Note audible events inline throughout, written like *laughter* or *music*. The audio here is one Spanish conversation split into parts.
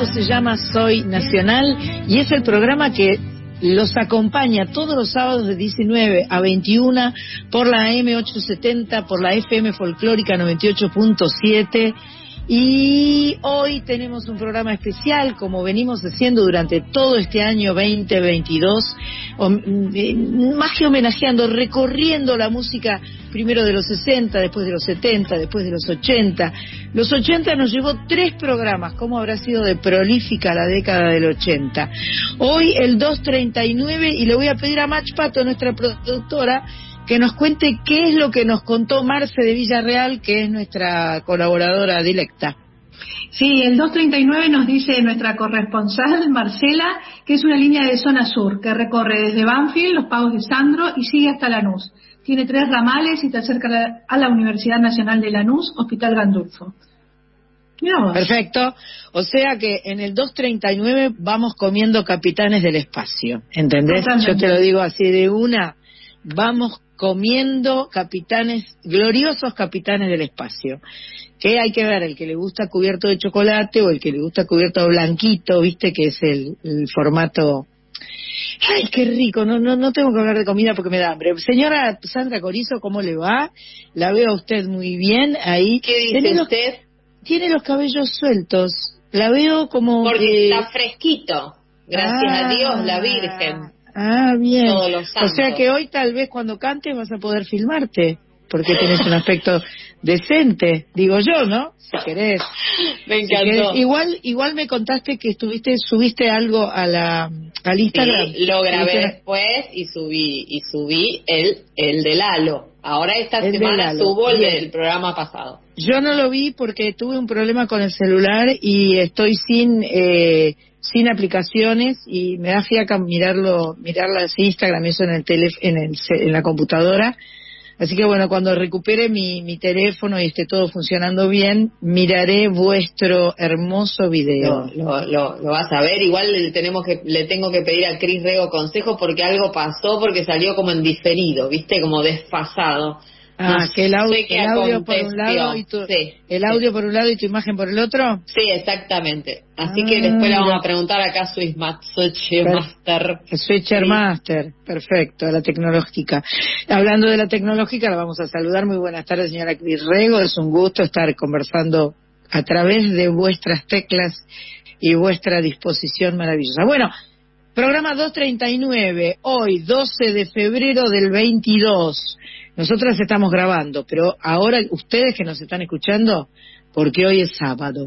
Esto se llama Soy Nacional y es el programa que los acompaña todos los sábados de 19 a 21 por la M870, por la FM Folclórica 98.7 y hoy tenemos un programa especial, como venimos haciendo durante todo este año 2022, mm, más que homenajeando, recorriendo la música primero de los 60, después de los 70, después de los 80. Los 80 nos llevó tres programas, ¿cómo habrá sido de prolífica la década del 80? Hoy el 239 y le voy a pedir a Mach Pato, nuestra productora, que nos cuente qué es lo que nos contó Marce de Villarreal, que es nuestra colaboradora directa. Sí, el 239 nos dice nuestra corresponsal Marcela que es una línea de zona sur que recorre desde Banfield, los pagos de Sandro y sigue hasta Lanús. Tiene tres ramales y está cerca a la Universidad Nacional de Lanús, Hospital Gandulfo. Perfecto. O sea que en el 239 vamos comiendo capitanes del espacio, ¿entendés? Yo te lo digo así de una, vamos comiendo capitanes, gloriosos capitanes del espacio. Que hay que ver, el que le gusta cubierto de chocolate o el que le gusta cubierto blanquito, viste que es el, formato Ay, qué rico, no, no, no tengo que hablar de comida porque me da hambre. Señora Sandra Corizo, ¿cómo le va? La veo a usted muy bien ahí. ¿Qué dice usted? tiene los cabellos sueltos. La veo como... Porque está fresquito. Gracias a Dios, la Virgen. Ah, bien. O sea que hoy tal vez cuando cantes vas a poder filmarte, porque tienes un aspecto decente, digo yo, ¿no? Si querés. *laughs* Me encantó. Igual, igual me contaste que estuviste, subiste algo a la, al Instagram. Sí, lo grabé después y subí, y subí el, el de Lalo. Ahora esta semana subo el del programa pasado. Yo no lo vi porque tuve un problema con el celular y estoy sin eh, sin aplicaciones y me da fiaca mirarlo, mirarla así Instagram, eso en el en, el, en la computadora. Así que bueno, cuando recupere mi, mi teléfono y esté todo funcionando bien, miraré vuestro hermoso video. Lo, lo, lo, vas a ver. Igual le, tenemos que, le tengo que pedir a Cris Rego consejo porque algo pasó, porque salió como en diferido, ¿viste? Como desfasado. Ah, que el, audio, por un lado y tu, el audio por un lado y tu imagen por el otro. Sí, exactamente. Así que después le vamos a preguntar acá a Switchmaster. Switchermaster, perfecto, la tecnológica. Hablando de la tecnológica, la vamos a saludar. Muy buenas tardes, señora Rego. Es un gusto estar conversando a través de vuestras teclas y vuestra disposición maravillosa. Bueno, programa 239, hoy 12 de febrero del 22. Nosotras estamos grabando, pero ahora ustedes que nos están escuchando, porque hoy es sábado.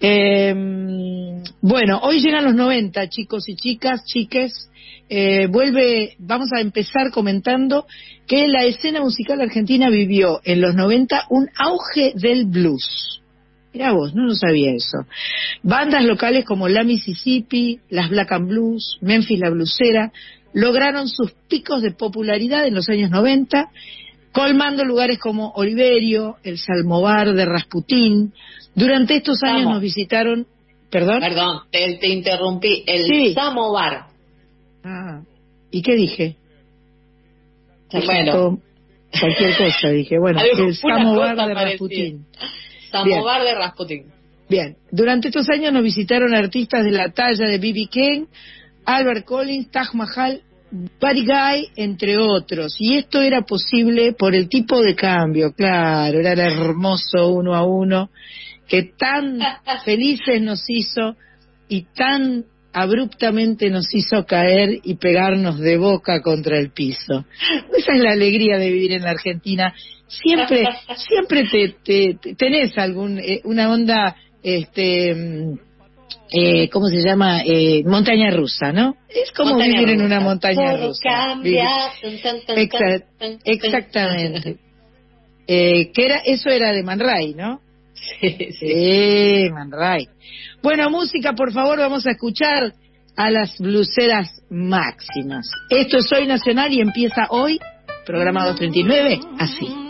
Em, bueno, hoy llegan los 90, chicos y chicas, chiques. Eh, vuelve, vamos a empezar comentando que la escena musical argentina vivió en los 90 un auge del blues. Mira vos, no lo sabía eso. Bandas locales como La Mississippi, las Black and Blues, Memphis la Blusera, lograron sus picos de popularidad en los años 90, colmando lugares como Oliverio, el Salmovar de Rasputín. Durante estos años nos visitaron... ¿Perdón? Perdón, te, interrumpí. El Samovar. Ah, ¿y qué dije? Bueno. Cualquier cosa, dije. Bueno, *laughs* el Samovar de Rasputín. Samovar de Rasputín. Bien, durante estos años nos visitaron artistas de la talla de B.B. King, Albert Collins, Taj Mahal, Buddy Guy, entre otros. Y esto era posible por el tipo de cambio, claro, era el hermoso uno a uno que tan *laughs* felices nos hizo y tan abruptamente nos hizo caer y pegarnos de boca contra el piso. Esa es la alegría de vivir en la Argentina. Siempre, *laughs* siempre te, tenés algún, eh, una onda, este, mm, eh, ¿cómo se llama? Eh, montaña rusa, ¿no? Es como vivir en una montaña rusa. exactamente. Eh, que era, eso era de Man Ray, ¿no? Sí, sí. Man Ray. Bueno, música, por favor, vamos a escuchar a las bluseras máximas. Esto es Hoy Nacional y empieza hoy, programa 239, así.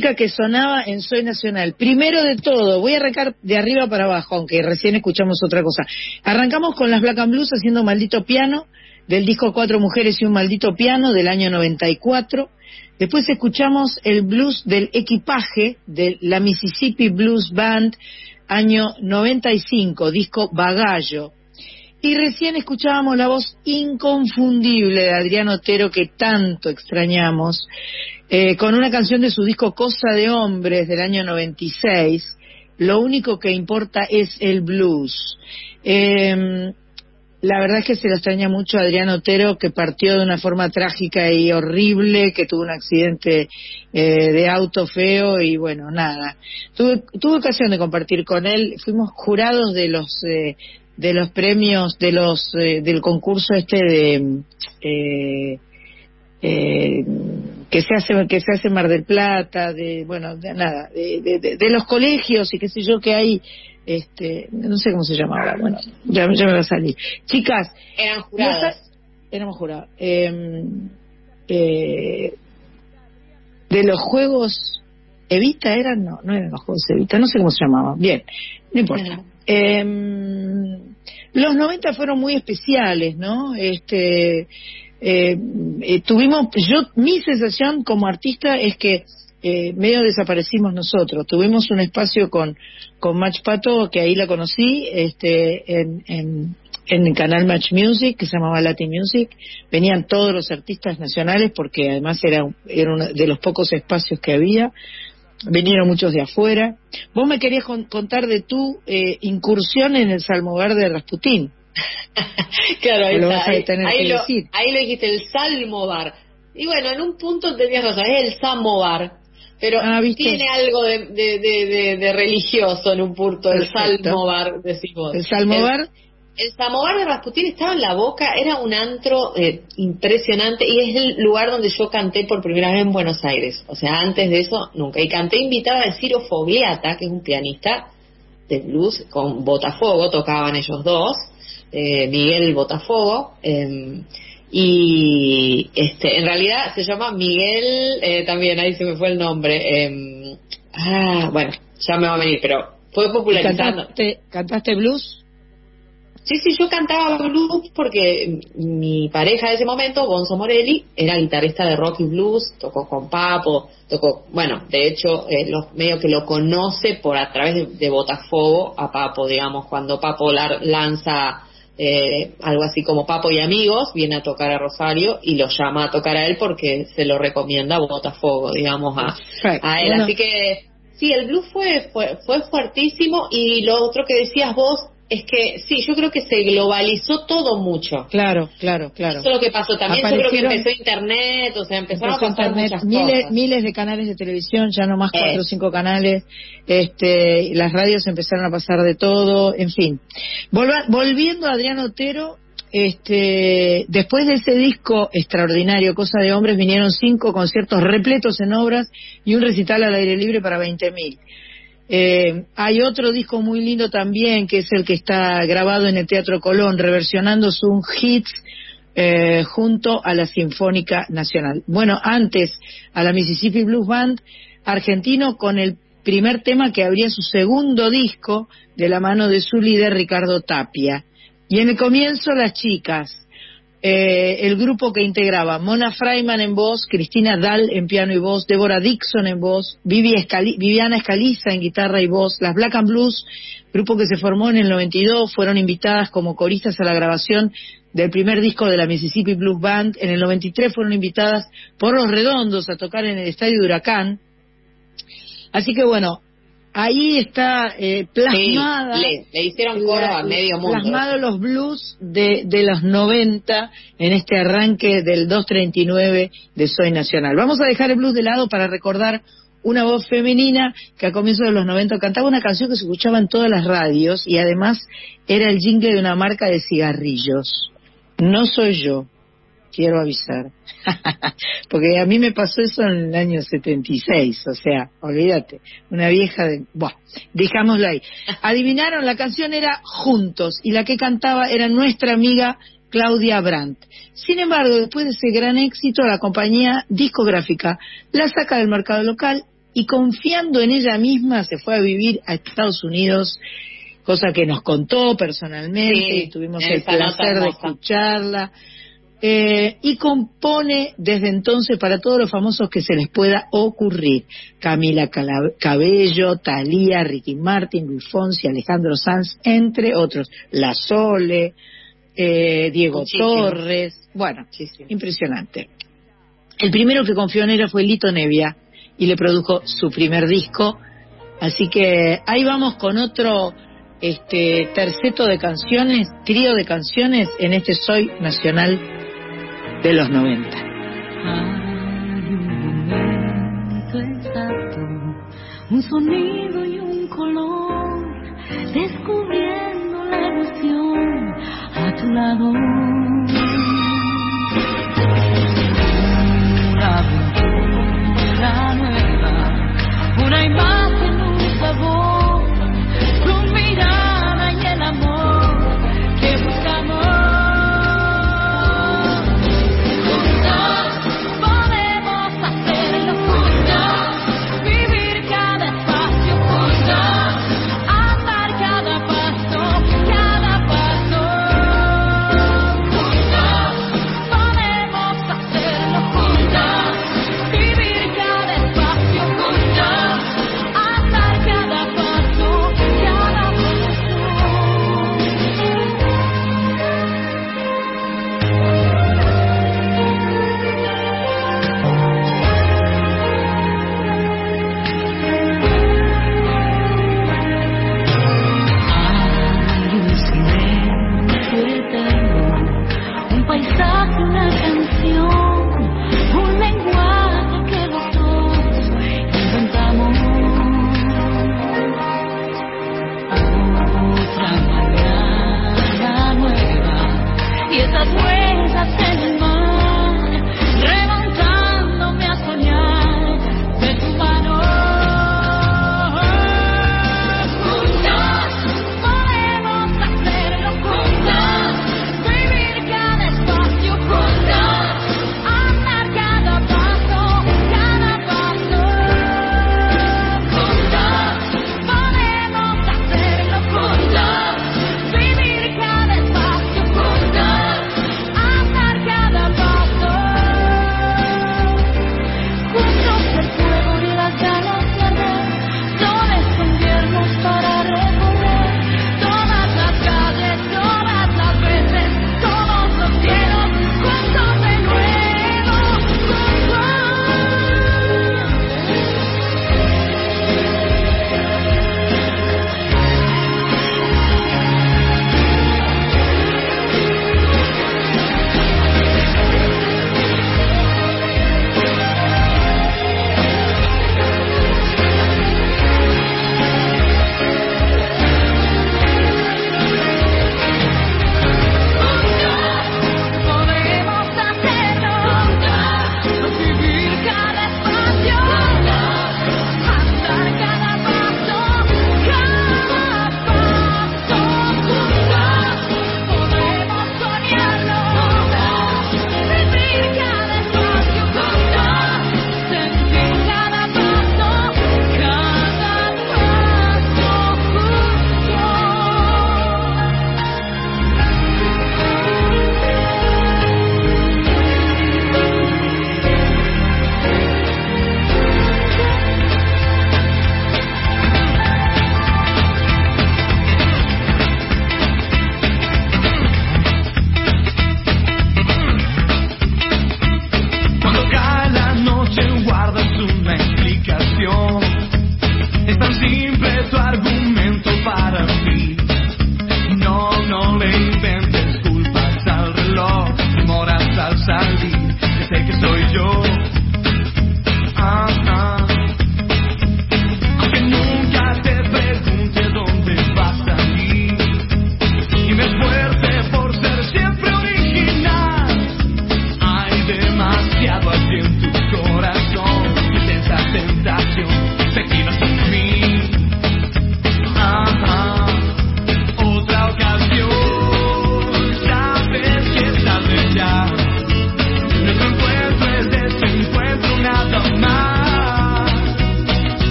Que sonaba en Soy Nacional. Primero de todo, voy a arrancar de arriba para abajo, aunque recién escuchamos otra cosa. Arrancamos con las Black and Blues haciendo Maldito Piano, del disco Cuatro Mujeres y un Maldito Piano, del año 94. Después escuchamos el blues del equipaje de la Mississippi Blues Band, año 95, disco Bagallo. Y recién escuchábamos la voz inconfundible de Adrián Otero que tanto extrañamos, eh, con una canción de su disco Cosa de Hombres del año 96. Lo único que importa es el blues. Eh, la verdad es que se lo extraña mucho a Adrián Otero, que partió de una forma trágica y horrible, que tuvo un accidente eh, de auto feo y bueno, nada. Tuve, tuve ocasión de compartir con él, fuimos jurados de los eh, de los premios de los eh, del concurso este de eh, eh, que se hace que se hace en Mar del Plata de bueno de nada de, de, de, los colegios y qué sé yo que hay este no sé cómo se llamaba bueno ya, ya me va a salir. Chicas eran jurados éramos jurados eh, eh, de los juegos Evita eran no no eran los juegos Evita no sé cómo se llamaban. Bien no importa eh, los 90 fueron muy especiales no este eh, eh, tuvimos, yo, mi sensación como artista es que eh, medio desaparecimos nosotros. Tuvimos un espacio con, con Match Pato, que ahí la conocí, este, en, en, en el canal Match Music, que se llamaba Latin Music. Venían todos los artistas nacionales, porque además era, era uno de los pocos espacios que había. Vinieron muchos de afuera. Vos me querías contar de tu eh, incursión en el Salmogar de Rasputín. *laughs* claro, ahí, está, ahí, ahí, lo, ahí, lo, dijiste, el Salmovar. Y bueno, en un punto tenías razón, es el Samovar. Pero ah, tiene algo de, de, de, de, religioso en un punto, el Salmovar, decimos. El Salmovar. El, el Samovar de Rasputín estaba en la boca, era un antro eh, impresionante y es el lugar donde yo canté por primera vez en Buenos Aires. O sea, antes de eso, nunca. Y canté invitada a Ciro Fogliata, que es un pianista de blues, con Botafogo, tocaban ellos dos eh, Miguel Botafogo. Eh, y este en realidad se llama Miguel, eh, también ahí se me fue el nombre. Em, ah, bueno, ya me va a venir, pero fue popularizando. ¿Cantaste, ¿Cantaste blues? Sí, sí, yo cantaba blues porque mi pareja de ese momento, Gonzo Morelli, era guitarrista de rock y blues, tocó con Papo, tocó, bueno, de hecho, eh, los medio que lo conoce por a través de, de Botafogo a Papo, digamos, cuando Papo lanza eh, algo así como Papo y Amigos, viene a tocar a Rosario y lo llama a tocar a él porque se lo recomienda Botafogo, digamos, a, a él. Así que sí, el blues fue, fue, fue fuertísimo y lo otro que decías vos es que sí, yo creo que se globalizó todo mucho. Claro, claro, claro. Eso es lo que pasó también. Yo creo que empezó Internet, o sea, empezaron a pasar muchas miles, cosas. miles de canales de televisión, ya no más cuatro o cinco canales. Este, las radios empezaron a pasar de todo, en fin. Volva, volviendo a Adrián Otero, este, después de ese disco extraordinario, Cosa de Hombres, vinieron cinco conciertos repletos en obras y un recital al aire libre para 20.000. Eh, hay otro disco muy lindo también, que es el que está grabado en el Teatro Colón, reversionando sus hits eh, junto a la Sinfónica Nacional. Bueno, antes a la Mississippi Blues Band, argentino con el primer tema que abría su segundo disco de la mano de su líder Ricardo Tapia. Y en el comienzo las chicas, eh, el grupo que integraba Mona Freiman en voz, Cristina Dahl en piano y voz, Débora Dixon en voz, Vivi Viviana Escaliza en guitarra y voz, las Black and Blues, grupo que se formó en el 92, fueron invitadas como coristas a la grabación del primer disco de la Mississippi Blues Band. En el 93 fueron invitadas por Los Redondos a tocar en el Estadio Huracán. Así que bueno, ahí está eh, plasmada sí, le, le, hicieron coro la, a medio mundo. plasmado los blues de, de los 90 en este arranque del 239 de Soy Nacional. Vamos a dejar el blues de lado para recordar una voz femenina que a comienzos de los 90 cantaba una canción que se escuchaba en todas las radios y además era el jingle de una marca de cigarrillos. No soy yo quiero avisar. *laughs* Porque a mí me pasó eso en el año 76, o sea, olvídate, una vieja de... Buah, dejámoslo ahí. *laughs* Adivinaron, la canción era Juntos y la que cantaba era nuestra amiga Claudia Brandt. Sin embargo, después de ese gran éxito, la compañía discográfica la saca del mercado local y confiando en ella misma se fue a vivir a Estados Unidos, cosa que nos contó personalmente y tuvimos el placer de escucharla. Eh, y compone desde entonces para todos los famosos que se les pueda ocurrir. Camila Cabello, Talía, Ricky Martin, Luis Fonsi, Alejandro Sanz, entre otros. La Sole, eh, Diego Torres. Bueno, impresionante. El primero que confió en ella fue Lito Nevia y le produjo su primer disco. Así que ahí vamos con otro este terceto de canciones, trío de canciones en este Soy Nacional de los 90. un sonido y un color, descubriendo la emoción a tu lado. Una aventura nueva, una imagen, un sabor.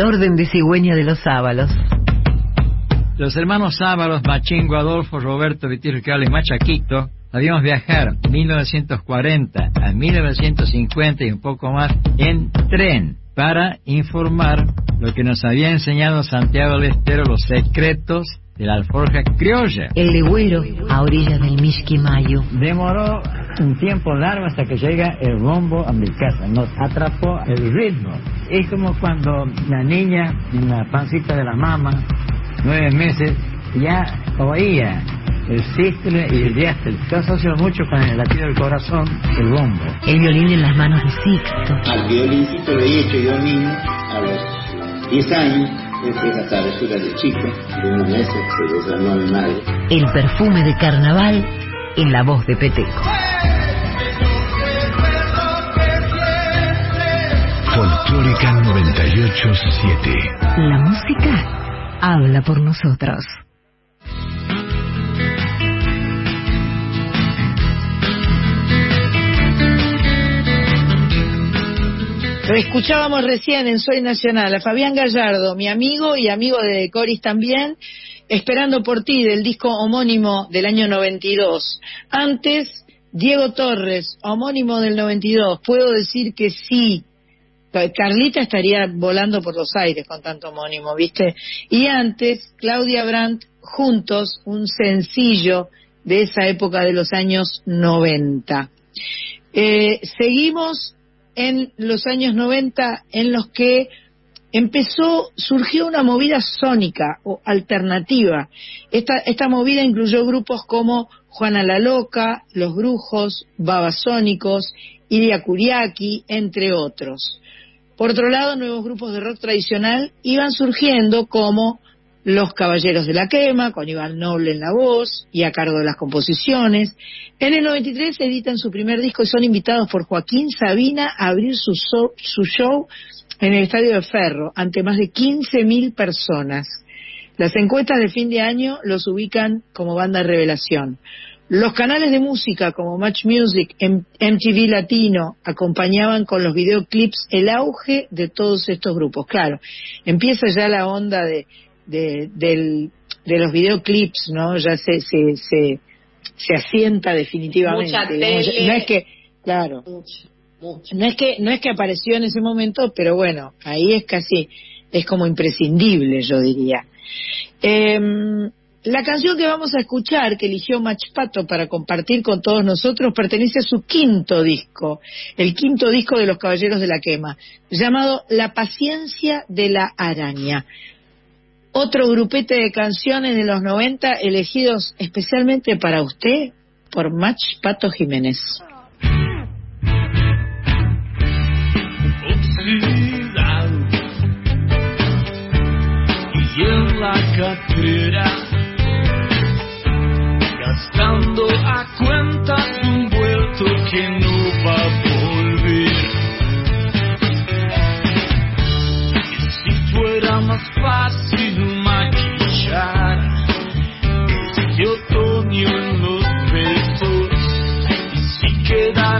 El orden de cigüeña de los Ábalos. Los hermanos Ábalos, Machingo, Adolfo, Roberto, Vitir, y Machaquito, habíamos viajar 1940 a 1950 y un poco más en tren para informar lo que nos había enseñado Santiago del Estero, los secretos de la alforja criolla. El legüero a orillas del Mishquimayo. Demoró un tiempo largo hasta que llega el bombo a mi casa. Nos atrapó el ritmo. Es como cuando la niña en la pancita de la mamá, nueve meses, ya oía el sístole y el diástole. Yo asocio mucho con el latido del corazón, el bombo. El violín en las manos de Sixto. Al violincito lo he hecho yo mismo a los 10 años. Después la travesura de chico, de unos meses, se desarmó mi madre. El perfume de carnaval en la voz de Peteco. Folclórica 987. La música habla por nosotros. Lo escuchábamos recién en Soy Nacional a Fabián Gallardo, mi amigo y amigo de Coris también, Esperando por ti, del disco homónimo del año 92. Antes, Diego Torres, homónimo del 92. Puedo decir que sí. Carlita estaría volando por los aires con tanto homónimo, ¿viste? Y antes, Claudia Brandt, juntos, un sencillo de esa época de los años 90. Eh, seguimos en los años 90 en los que empezó, surgió una movida sónica o alternativa. Esta, esta movida incluyó grupos como Juana la Loca, Los Brujos, Babasónicos, Iria Kuriaki, entre otros. Por otro lado, nuevos grupos de rock tradicional iban surgiendo como Los Caballeros de la Quema, con Iván Noble en la voz y a cargo de las composiciones. En el 93 editan su primer disco y son invitados por Joaquín Sabina a abrir su, su show en el Estadio de Ferro, ante más de 15.000 personas. Las encuestas de fin de año los ubican como banda revelación. Los canales de música como Match Music, MTV Latino, acompañaban con los videoclips el auge de todos estos grupos. Claro, empieza ya la onda de, de, los videoclips, ¿no? Ya se, se, se, se asienta definitivamente. No es que, claro. No es que no es que apareció en ese momento, pero bueno, ahí es casi es como imprescindible, yo diría. Em, la canción que vamos a escuchar, que eligió Machpato para compartir con todos nosotros, pertenece a su quinto disco, el quinto disco de los Caballeros de la Quema, llamado La paciencia de la araña. Otro grupete de canciones de los 90 elegidos especialmente para usted por Machpato Jiménez. y en la cartera, gastando a cuenta un vuelto que no va a volver. Y si fuera más fácil este otoño en los besos, y si quedaran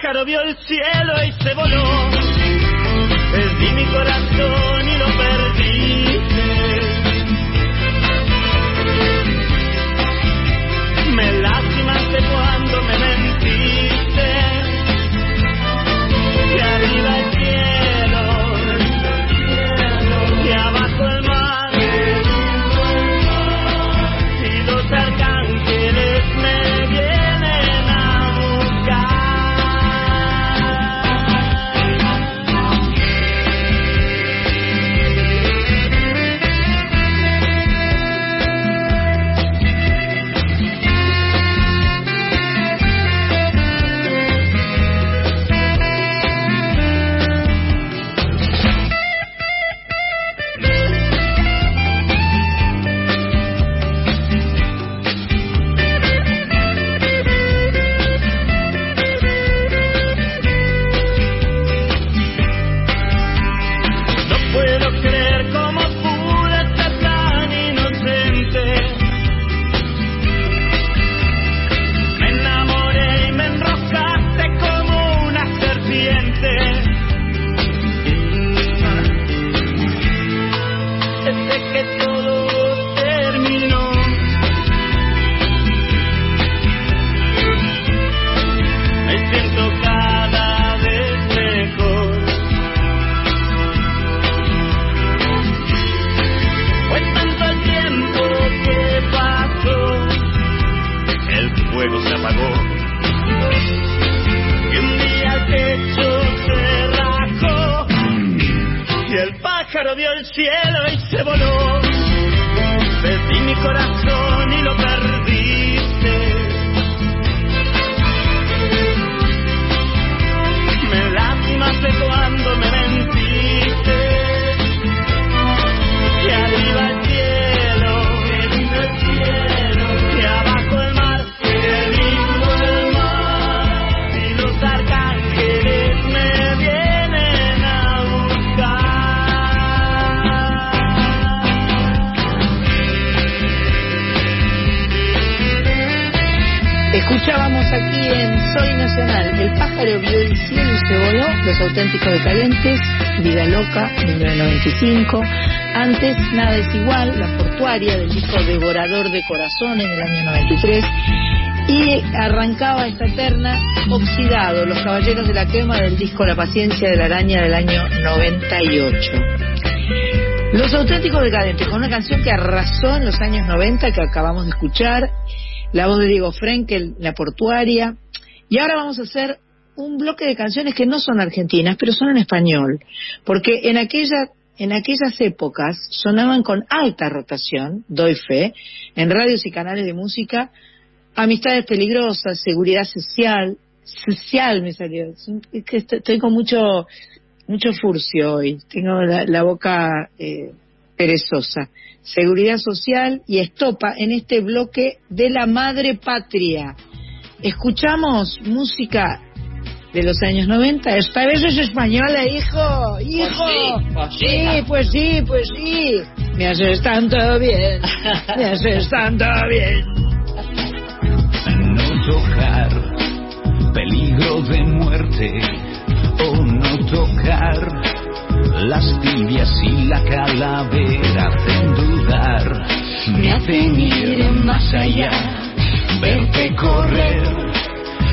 Pájaro vio el cielo y se voló. Perdí mi corazón La portuaria del disco Devorador de Corazones del año 93. Y arrancaba esta eterna Oxidado, Los Caballeros de la Quema del disco La Paciencia de la Araña del año 98. Los auténticos decadentes, con una canción que arrasó en los años 90 que acabamos de escuchar, la voz de Diego Frenkel, La Portuaria. Y ahora vamos a hacer un bloque de canciones que no son argentinas, pero son en español. Porque en, aquella, en aquellas épocas sonaban con alta rotación, doy fe, en radios y canales de música, Amistades Peligrosas, Seguridad Social, Social me salió. Es que estoy, con mucho mucho furcio hoy, tengo la, la boca eh, perezosa. Seguridad Social y Estopa en este bloque de la Madre Patria. Escuchamos música de los años 90. Esta vez es española, hijo, hijo. Pues sí, pues sí. sí, pues sí, pues sí. Me haces tanto bien, me haces tanto bien. no tocar peligro de muerte o no tocar las tibias y la calavera hacen dudar me hacen ir más allá verte correr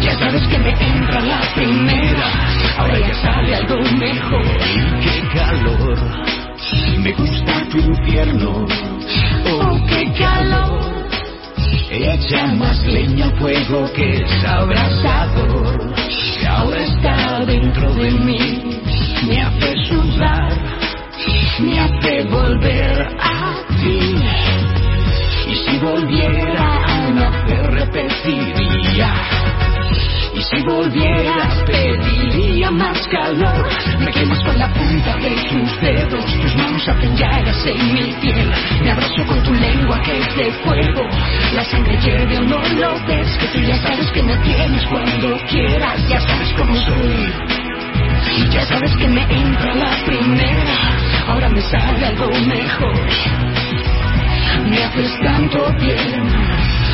ya sabes que me entra la primera, ahora ya sale algo mejor. ¡Qué calor! Me gusta tu infierno. ¡Oh, qué calor! Echa más leña al fuego que es abrasador. Que ahora está dentro de mí. Me hace sudar. Me hace volver a ti. Y si volviera a nacer repetiría. Y si volvieras pediría más calor. Me quemas con la punta de tus dedos, tus manos hacen en mi piel. Me abrazo con tu lengua que es de fuego. La sangre hierve o no lo ves, que tú ya sabes que me tienes cuando quieras, ya sabes cómo soy. Y ya sabes que me entra la primera, ahora me sale algo mejor. Me haces tanto bien,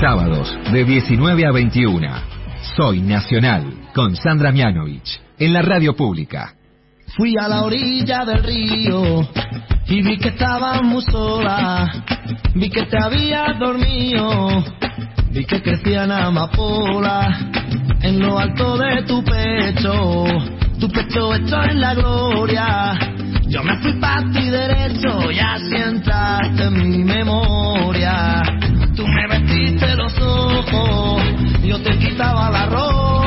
Sábados de 19 a 21. Soy Nacional con Sandra Mianovich en la radio pública. Fui a la orilla del río y vi que estabas muy sola. Vi que te habías dormido, vi que crecían amapolas en lo alto de tu pecho. Tu pecho hecho en la gloria. Yo me fui para ti derecho y así en mi memoria. Tú me vestiste los ojos, yo te quitaba la ropa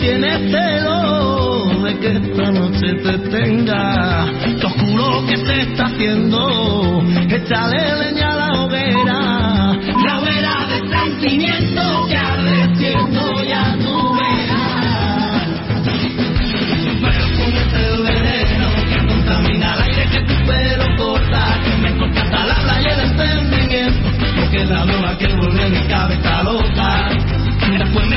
tienes celo de que esta noche te tenga. Te oscuro que se está haciendo, échale leña a la hoguera. La hoguera de sentimiento que arde siendo ya tu verás. Perfume es el veneno que contamina el aire que tu pelo corta, que me corta hasta la playa el entendimiento, porque la droga que vuelve mi cabeza loca. Después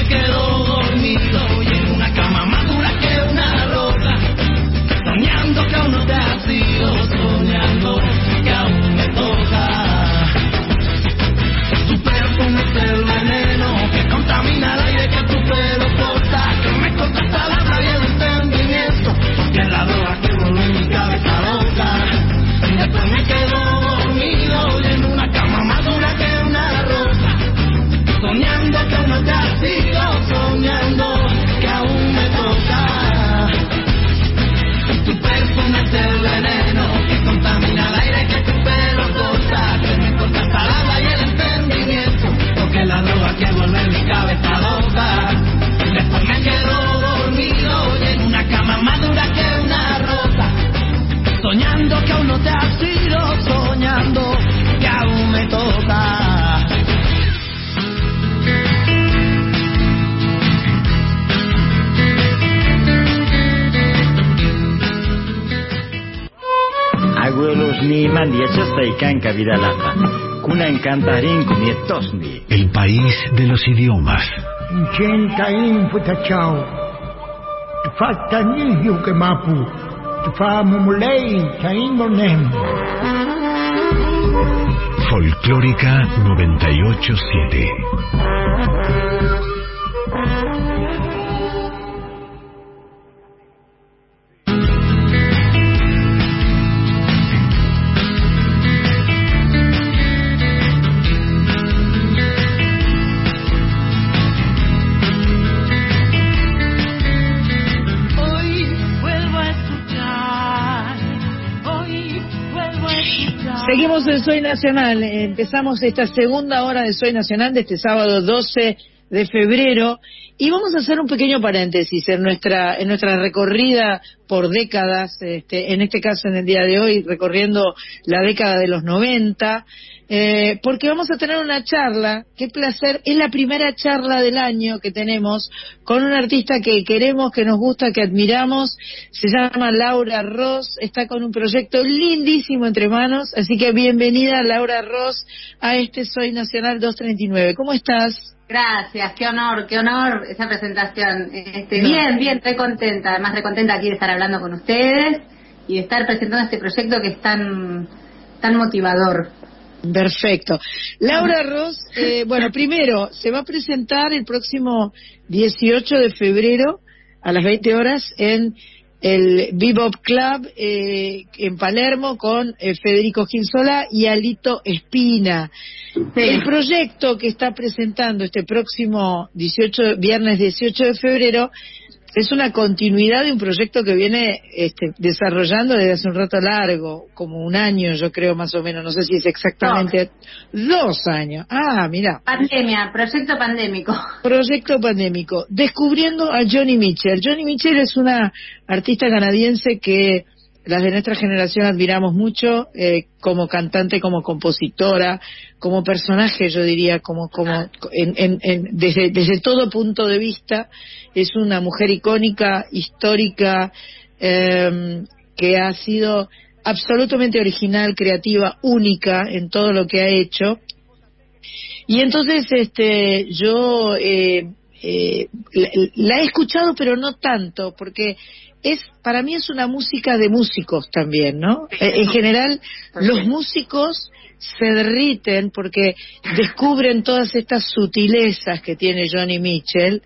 mandia chastaikanka vidalata. Kunan kantarin kumietosni. El país de los idiomas. Inchenta infutachao. Tufata nihiu que mapu. Tufa mumulei chaingonem. Folclórica 987. Soy Nacional. Empezamos esta segunda hora de Soy Nacional de este sábado 12 de febrero y vamos a hacer un pequeño paréntesis en nuestra en nuestra recorrida por décadas, este, en este caso en el día de hoy recorriendo la década de los 90, eh, porque vamos a tener una charla, qué placer, es la primera charla del año que tenemos con un artista que queremos, que nos gusta, que admiramos, se llama Laura Ross, está con un proyecto lindísimo entre manos, así que bienvenida Laura Ross a este Soy Nacional 239. ¿Cómo estás? Gracias, qué honor, qué honor esa presentación. Este, bien, bien, estoy contenta, además recontenta aquí de estar hablando con ustedes y de estar presentando este proyecto que es tan, tan motivador. Perfecto. Laura Ross, eh, bueno, primero, se va a presentar el próximo 18 de febrero a las 20 horas en el Bebop Club eh, en Palermo con eh, Federico Gilsola y Alito Espina. El proyecto que está presentando este próximo 18, viernes 18 de febrero es una continuidad de un proyecto que viene este, desarrollando desde hace un rato largo, como un año yo creo más o menos, no sé si es exactamente dos años. Ah, mira. Pandemia, proyecto pandémico. Proyecto pandémico. Descubriendo a Johnny Mitchell. Johnny Mitchell es una artista canadiense que las de nuestra generación admiramos mucho eh, como cantante, como compositora, como personaje, yo diría, como, como en, en, en- desde, desde todo punto de vista, es una mujer icónica, histórica, eh, que ha sido absolutamente original, creativa, única en todo lo que ha hecho. Y entonces, este, yo eh, eh, la he escuchado, pero no tanto, porque es, para mí es una música de músicos también, ¿no? Eh, En general, los músicos se derriten porque descubren todas estas sutilezas que tiene Johnny Mitchell,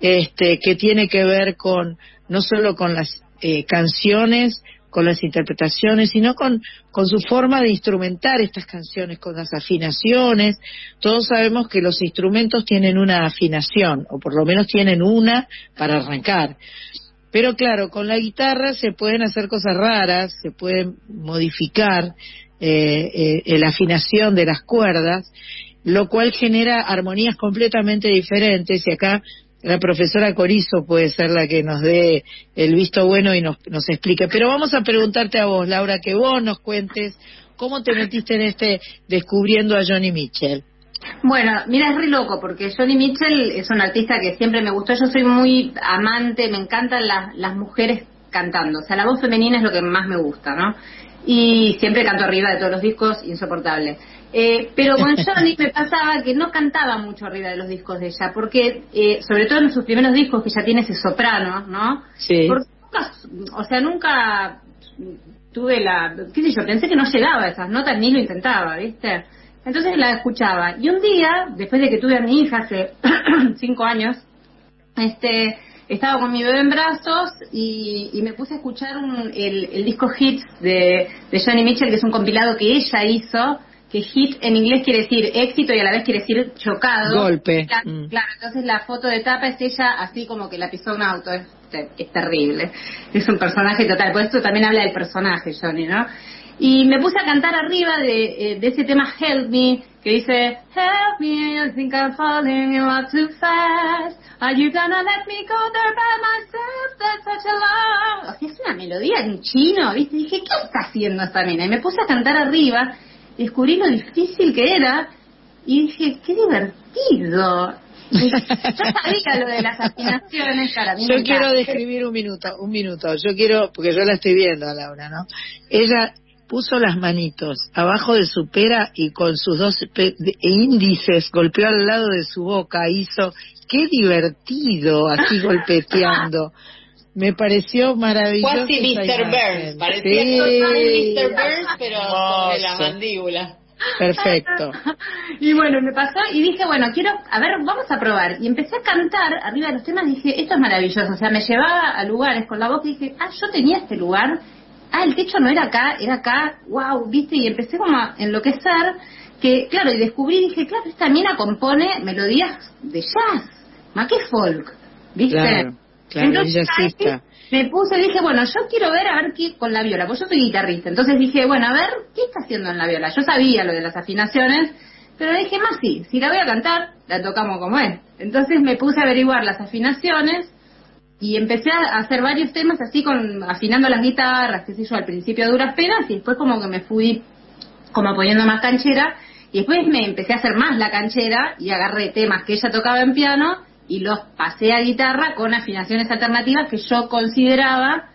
este, que tiene que ver con, no solo con las eh, canciones, con las interpretaciones, sino con, con su forma de instrumentar estas canciones, con las afinaciones. Todos sabemos que los instrumentos tienen una afinación, o por lo menos tienen una para arrancar. Pero claro, con la guitarra se pueden hacer cosas raras, se pueden modificar eh, eh, la afinación de las cuerdas, lo cual genera armonías completamente diferentes y acá la profesora Corizo puede ser la que nos dé el visto bueno y nos, nos explique. Pero vamos a preguntarte a vos, Laura, que vos nos cuentes cómo te metiste en este descubriendo a Johnny Mitchell. Bueno, mira, es re loco porque Johnny Mitchell es un artista que siempre me gustó. Yo soy muy amante, me encantan las, las mujeres cantando. O sea, la voz femenina es lo que más me gusta, ¿no? Y siempre canto arriba de todos los discos, insoportable. Eh, pero con *laughs* Johnny me pasaba que no cantaba mucho arriba de los discos de ella, porque eh, sobre todo en sus primeros discos que ya tiene ese soprano, ¿no? Sí. Porque nunca, o sea, nunca tuve la, qué sé yo, pensé que no llegaba a esas notas ni lo intentaba, ¿viste? Entonces la escuchaba. Y un día, después de que tuve a mi hija hace *clears throat* cinco años, este, estaba con mi bebé en brazos y, y me puse a escuchar un- el, el disco Hits de, de Johnny Mitchell, que es un compilado que ella hizo, que hit en inglés quiere decir éxito y a la vez quiere decir chocado. Golpe. La- Mm. Claro, entonces la foto de tapa es ella así como que la pisó un auto. Es, es terrible. Es un personaje total. Por esto también habla del personaje, Johnny, ¿no? Y me puse a cantar arriba de, eh, de ese tema Help Me, que dice Help me, I think I'm falling in love too fast. Are you gonna let me go there by myself? That's such a long... O sea, es una melodía en chino, ¿viste? Y dije, ¿qué está haciendo esta mina? Y me puse a cantar arriba, descubrí lo difícil que era, y dije, qué divertido. Yo sabía lo de las afinaciones, para mí Yo quiero encanta. describir un minuto, un minuto. Yo quiero, porque yo la estoy viendo a Laura, ¿no? Ella puso las manitos abajo de su pera y con sus dos pe- de- índices golpeó al lado de su boca, hizo, qué divertido, así *laughs* golpeteando. Me pareció maravilloso. Casi Mr. imagen. Burns, parecía Sí. total Mr. Burns, pero sobre la mandíbula. Perfecto. *laughs* Y bueno, me pasó y dije, bueno, quiero, a ver, vamos a probar. Y empecé a cantar arriba de los temas y dije, esto es maravilloso. O sea, me llevaba a lugares con la voz y dije, ah, yo tenía este lugar. Ah, el techo no era acá, era acá. Wow, viste, y empecé como a enloquecer. Que, claro, y descubrí, dije, claro, esta mina compone melodías de jazz, más que folk, viste. Claro, claro, Entonces, jazzista. me puse, dije, bueno, yo quiero ver a ver qué con la viola, pues yo soy guitarrista. Entonces dije, bueno, a ver, ¿qué está haciendo en la viola? Yo sabía lo de las afinaciones, pero dije, más sí, si la voy a cantar, la tocamos como es. Entonces me puse a averiguar las afinaciones y empecé a hacer varios temas así con afinando las guitarras, qué sé yo, al principio a duras penas y después como que me fui como poniendo más canchera y después me empecé a hacer más la canchera y agarré temas que ella tocaba en piano y los pasé a guitarra con afinaciones alternativas que yo consideraba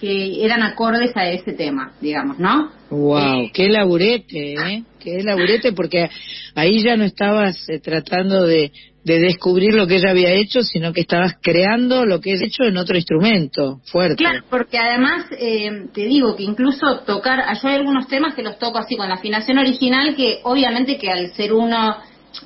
que eran acordes a ese tema, digamos, ¿no? Wow, qué laburete, ¿eh? Qué laburete, porque ahí ya no estabas eh, tratando de, de descubrir lo que ella había hecho, sino que estabas creando lo que es hecho en otro instrumento fuerte. Claro, porque además eh, te digo que incluso tocar, yo hay algunos temas que los toco así con la afinación original, que obviamente que al ser uno,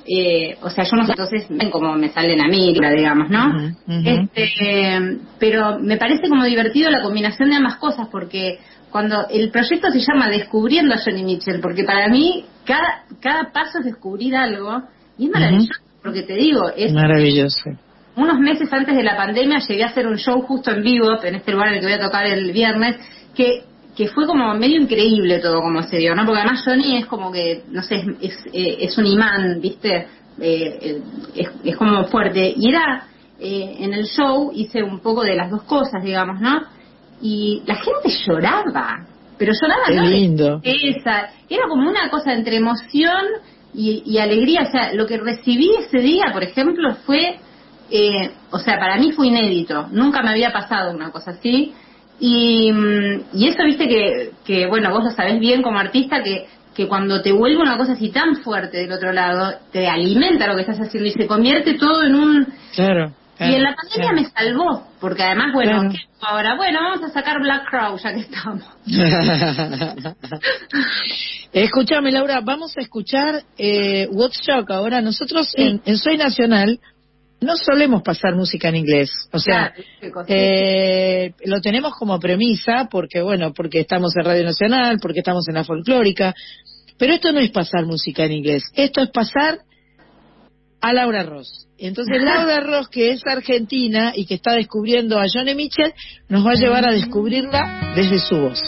eh, o sea, yo no sé, entonces ven como me salen a mí, digamos, ¿no? Este, eh, pero me parece como divertido la combinación de ambas cosas, porque cuando el proyecto se llama Descubriendo a Johnny Mitchell, porque para mí cada, cada paso es descubrir algo, y es maravilloso, porque te digo, es Maravilloso. unos meses antes de la pandemia llegué a hacer un show justo en vivo, en este lugar en el que voy a tocar el viernes, que, que fue como medio increíble todo como se dio, ¿no? Porque además Johnny es como que, no sé, es, es, eh, es un imán, ¿viste? Eh, eh, es, es como fuerte. Y era, eh, en el show hice un poco de las dos cosas, digamos, ¿no? Y la gente lloraba, pero lloraba Qué no lindo. esa, era como una cosa entre emoción y, y alegría, o sea, lo que recibí ese día, por ejemplo, fue, eh, o sea, para mí fue inédito, nunca me había pasado una cosa así, y, mm, y eso, viste, que, que, bueno, vos lo sabés bien como artista, que, que cuando te vuelve una cosa así tan fuerte del otro lado, te alimenta lo que estás haciendo y se convierte todo en un... Claro. Y en la pandemia me salvó, porque además, bueno, ¿qué hago ahora, bueno, vamos a sacar Black Crow ya que estamos. *laughs* Escúchame, Laura, vamos a escuchar eh, Woodstock ahora. Nosotros en, en Soy Nacional no solemos pasar música en inglés. O sea, eh, lo tenemos como premisa porque, bueno, porque estamos en Radio Nacional, porque estamos en la folclórica. Pero esto no es pasar música en inglés. Esto es pasar a Laura Ross. Entonces *laughs* Laura Ross, que es argentina y que está descubriendo a Johnny Mitchell, nos va a llevar a descubrirla desde su voz.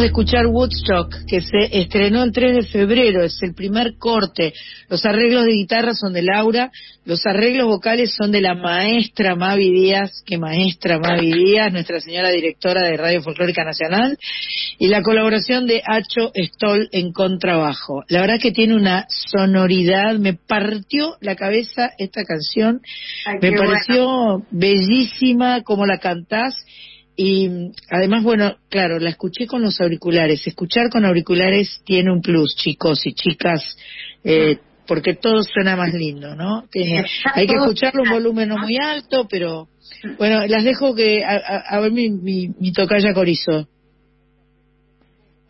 Acabamos de escuchar Woodstock, que se estrenó el 3 de febrero, es el primer corte. Los arreglos de guitarra son de Laura, los arreglos vocales son de la maestra Mavi Díaz, que maestra Mavi Díaz, nuestra señora directora de Radio Folclórica Nacional, y la colaboración de Acho Stoll en contrabajo. La verdad que tiene una sonoridad, me partió la cabeza esta canción, Ay, me pareció bellísima como la cantás y además, bueno, claro, la escuché con los auriculares. Escuchar con auriculares tiene un plus, chicos y chicas, eh, porque todo suena más lindo, ¿no? Tiene- hay que escucharlo un volumen no muy alto, pero bueno, las dejo que a, a- a ver mi, mi, mi tocaya Corizo.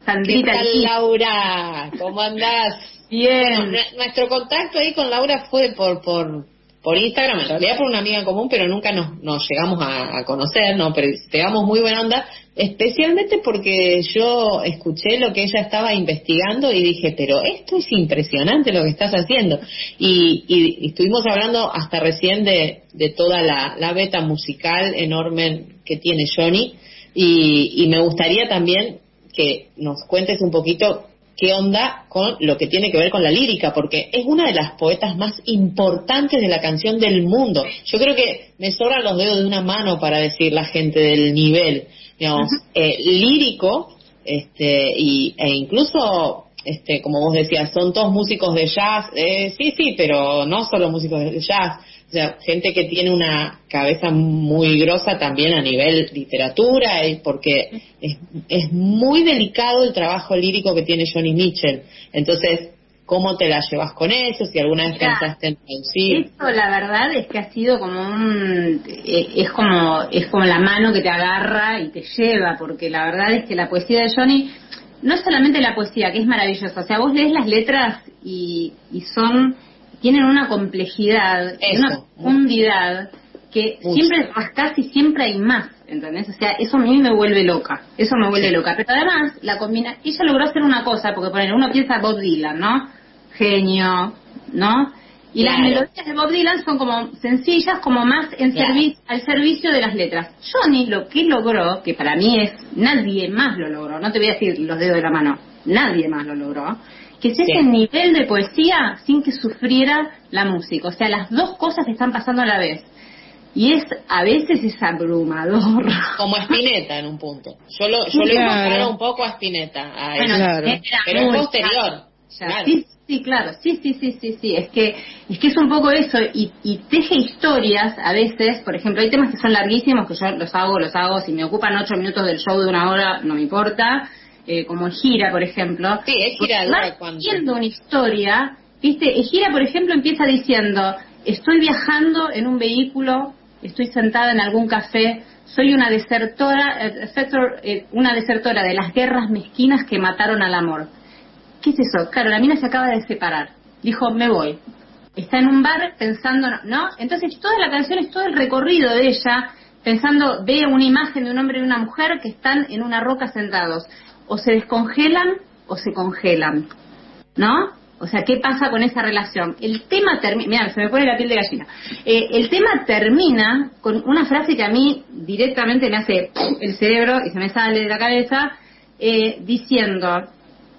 ¿Qué Sandrita, tal, aquí. Laura? ¿Cómo andás? Bien. Nuestro contacto ahí con Laura fue por por por Instagram, en realidad por una amiga común, pero nunca nos, nos llegamos a, conocer, ¿no? Pero pegamos muy buena onda, especialmente porque yo escuché lo que ella estaba investigando y dije, pero esto es impresionante lo que estás haciendo. Y, y- estuvimos hablando hasta recién de, de toda la, la beta musical enorme que tiene Johnny y me gustaría también que nos cuentes un poquito qué onda con lo que tiene que ver con la lírica, porque es una de las poetas más importantes de la canción del mundo. Yo creo que me sobran los dedos de una mano para decir la gente del nivel, digamos, eh, lírico, este, y, e incluso, este, como vos decías, son todos músicos de jazz, eh, sí, sí, pero no solo músicos de jazz, O sea, gente que tiene una cabeza muy grosa también a nivel literatura, porque es, es muy delicado el trabajo lírico que tiene Johnny Mitchell. Entonces, ¿cómo te la llevas con eso? Si alguna vez Mira, pensaste en traducir. Esto, la verdad, es que ha sido como un. eh, Es como, es como la mano que te agarra y te lleva, porque la verdad es que la poesía de Johnny. No es solamente la poesía, que es maravillosa. O sea, vos lees las letras y, y son. Tienen una complejidad, Eso. una profundidad que siempre rascás y siempre hay más, ¿entendés? O sea, eso a mí me vuelve loca, eso me vuelve Sí. loca. Pero además, la combina, ella logró hacer una cosa, porque poner, uno piensa Bob Dylan, ¿no? Genio, ¿no? Y las melodías de Bob Dylan son como sencillas, como más en Claro. servi- al servicio de las letras. Johnny lo que logró, que para mí es, nadie más lo logró, no te voy a decir los dedos de la mano, nadie más lo logró, que es Sí. ese nivel de poesía sin que sufriera la música. O sea, las dos cosas están pasando a la vez. Y es, a veces es abrumador. *laughs* Como Spinetta en un punto. Yo lo, yo Sí, lo claro. comparo un poco a Spinetta. a Bueno. Claro. Pero es posterior. Claro. Sí, sí, claro, sí, sí, sí, sí, sí, es que es que es un poco eso y, y teje historias a veces, por ejemplo, hay temas que son larguísimos que yo los hago, los hago, si me ocupan ocho minutos del show de una hora, no me importa, eh, como gira, por ejemplo. Sí, es gira viendo una historia, viste, gira, por ejemplo, empieza diciendo, estoy viajando en un vehículo, estoy sentada en algún café, soy una desertora, desertor, eh, una desertora de las guerras mezquinas que mataron al amor. ¿Qué es eso? Claro, la mina se acaba de separar. Dijo, me voy. Está en un bar pensando, ¿no? Entonces toda la canción es todo el recorrido de ella, pensando, ve una imagen de un hombre y una mujer que están en una roca sentados. O se descongelan o se congelan. ¿No? O sea, ¿qué pasa con esa relación? El tema termina, mira, se me pone la piel de gallina. Eh, el tema termina con una frase que a mí directamente me hace el cerebro y se me sale de la cabeza, eh, diciendo,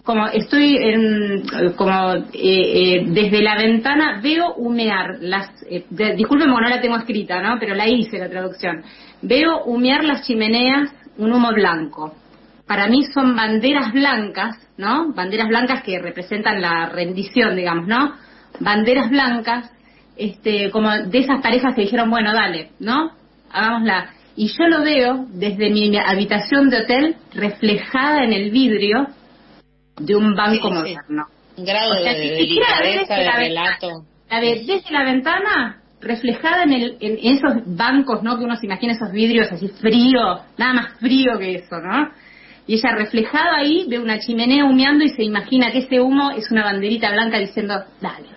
como estoy en, como eh, eh, desde la ventana veo humear las eh, disculpen porque no la tengo escrita no pero la hice la traducción veo humear las chimeneas un humo blanco para mí son banderas blancas no banderas blancas que representan la rendición digamos no banderas blancas este como de esas parejas que dijeron bueno dale no hagámosla y yo lo veo desde mi habitación de hotel reflejada en el vidrio de un banco Sí, moderno. Grado O sea, de delicadeza de la relato. La de desde la ventana, reflejada en, el, en esos bancos, ¿no? Que uno se imagina esos vidrios así frío, nada más frío que eso, ¿no? Y ella reflejada ahí ve una chimenea humeando y se imagina que ese humo es una banderita blanca diciendo, dale,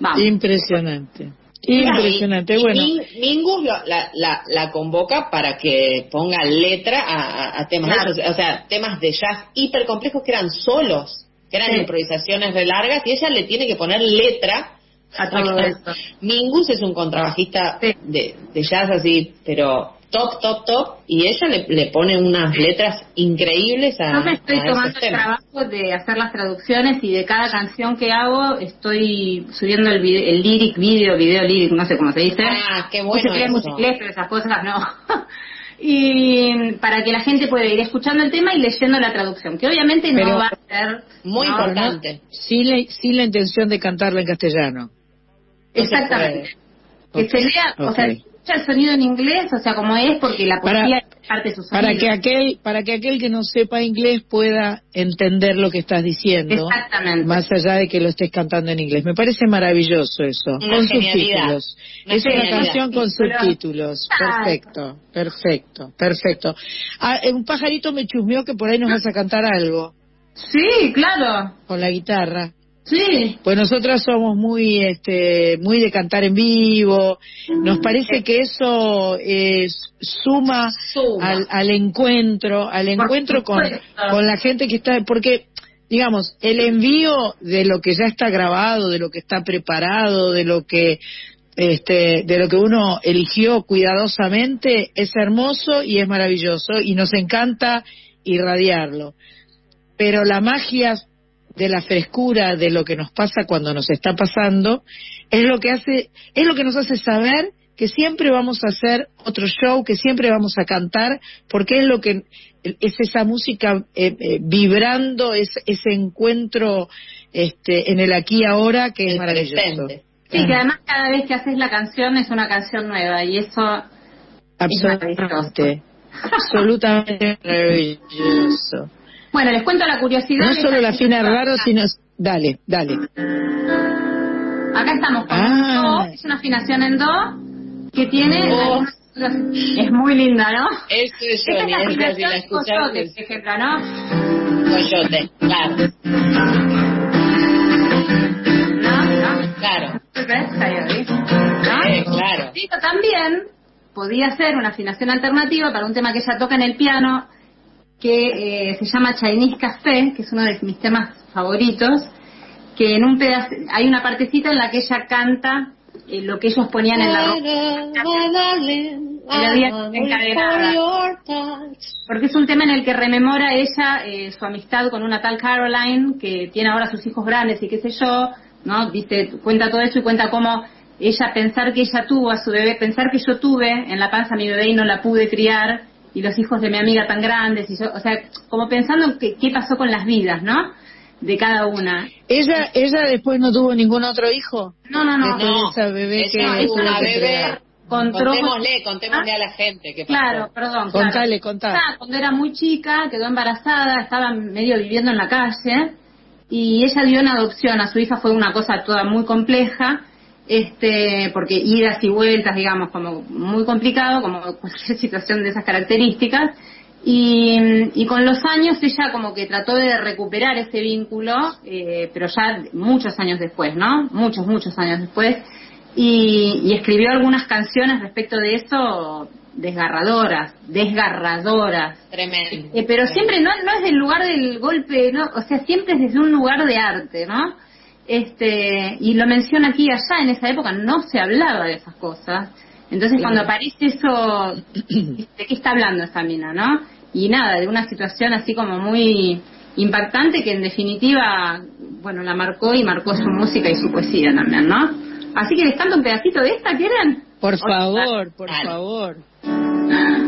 vamos. Impresionante. Impresionante. Y- bueno, Min- Mingus la, la, la convoca para que ponga letra a, a- temas Claro. de esos, o sea, temas de jazz hiper complejos que eran solos, que eran Sí. improvisaciones re largas, y ella le tiene que poner letra A todo esto. Mingus es un contrabajista Sí. de, de jazz así, pero top, top, top, y ella le, le pone unas letras increíbles a, Yo me estoy tomando el trabajo de hacer las traducciones y de cada canción que hago estoy subiendo el, el lyric video, video lyric, no sé cómo se dice. Ah, qué No bueno se eso. inglés, pero esas cosas no. *laughs* y para que la gente pueda ir escuchando el tema y leyendo la traducción, que obviamente Pero- no va a ser Muy no, importante. sí, la, sí la intención de cantarla en castellano. No se Exactamente. Que se lea, o sea. Escucha el sonido en inglés, o sea, como es, porque la Para- poesía es parte de su sonido. Para que aquel, para que aquel que no sepa inglés pueda entender lo que estás diciendo, Exactamente. más allá de que lo estés cantando en inglés. Me parece maravilloso eso, Una con genialidad. subtítulos. Una es una genialidad. canción con Subtítulos. subtítulos. Exacto. Perfecto, perfecto, perfecto. Ah, eh, un pajarito me chusmeó que por ahí nos vas a cantar algo Sí, claro. con la guitarra. Sí. Pues nosotras somos muy, este, muy de cantar en vivo. Nos parece que eso eh, suma, Suma. Al, al encuentro, al encuentro con, con la gente que está, porque, digamos, el envío de lo que ya está grabado, de lo que está preparado, de lo que, este, de lo que uno eligió cuidadosamente, es hermoso y es maravilloso y nos encanta irradiarlo. Pero la magia de la frescura de lo que nos pasa cuando nos está pasando es lo que hace es lo que nos hace saber que siempre vamos a hacer otro show que siempre vamos a cantar porque es lo que es esa música eh, eh, vibrando es ese encuentro este en el aquí y ahora que es El maravilloso presente. Sí, que además cada vez que haces la canción es una canción nueva y eso Absolutamente. Absolutamente maravilloso. Bueno, les cuento la curiosidad. No solo la fina raro, sino... Dale, dale. Acá estamos con Ah. do, es una afinación en do que tiene Oh. es muy linda, ¿no? Eso es Esta es la si afinación coyote, por ejemplo, ¿no? coyote, claro, ¿No? ¿No? claro. ¿No? eh, claro. Esto también podía ser una afinación alternativa para un tema que ella toca en el piano que eh, se llama Chinese Café, que es uno de mis temas favoritos, que en un pedazo, hay una partecita en la que ella canta eh, lo que ellos ponían en la ropa. Porque es un tema en el que rememora ella eh, su amistad con una tal Caroline, que tiene ahora sus hijos grandes y qué sé yo, ¿no? Dice, cuenta todo eso y cuenta cómo ella pensar que ella tuvo a su bebé, pensar que yo tuve en la panza a mi bebé y no la pude criar, y los hijos de mi amiga tan grandes, y yo, o sea, como pensando en qué, pasó con las vidas, ¿no? De cada una. ¿Ella, ¿Ella después no tuvo ningún otro hijo? No, no, no. De esa bebé Esa que es una que bebé. Contémosle, contémosle a la gente que. Claro, perdón. Contale, claro. Ah, Cuando era muy chica, quedó embarazada, estaba medio viviendo en la calle y ella dio en adopción a su hija, fue una cosa toda muy compleja, este, porque idas y vueltas, digamos, como muy complicado, como cualquier *laughs* situación de esas características. Y, y con los años ella como que trató de recuperar ese vínculo, eh, pero ya muchos años después, ¿no? Muchos, muchos años después. Y, y escribió algunas canciones respecto de eso desgarradoras, desgarradoras. Tremendo. Eh, pero siempre no, no es del lugar del golpe, ¿no? O sea, siempre es desde un lugar de arte, ¿no? Este, y lo menciona aquí y allá, en esa época no se hablaba de esas cosas. Entonces cuando aparece eso, *clears throat* ¿de qué está hablando esa mina, no? Y nada, de una situación así como muy impactante que en definitiva, bueno, la marcó y marcó su música y su poesía también, ¿no? Así que les canto un pedacito de esta, ¿quieren? Por favor, por favor. *laughs*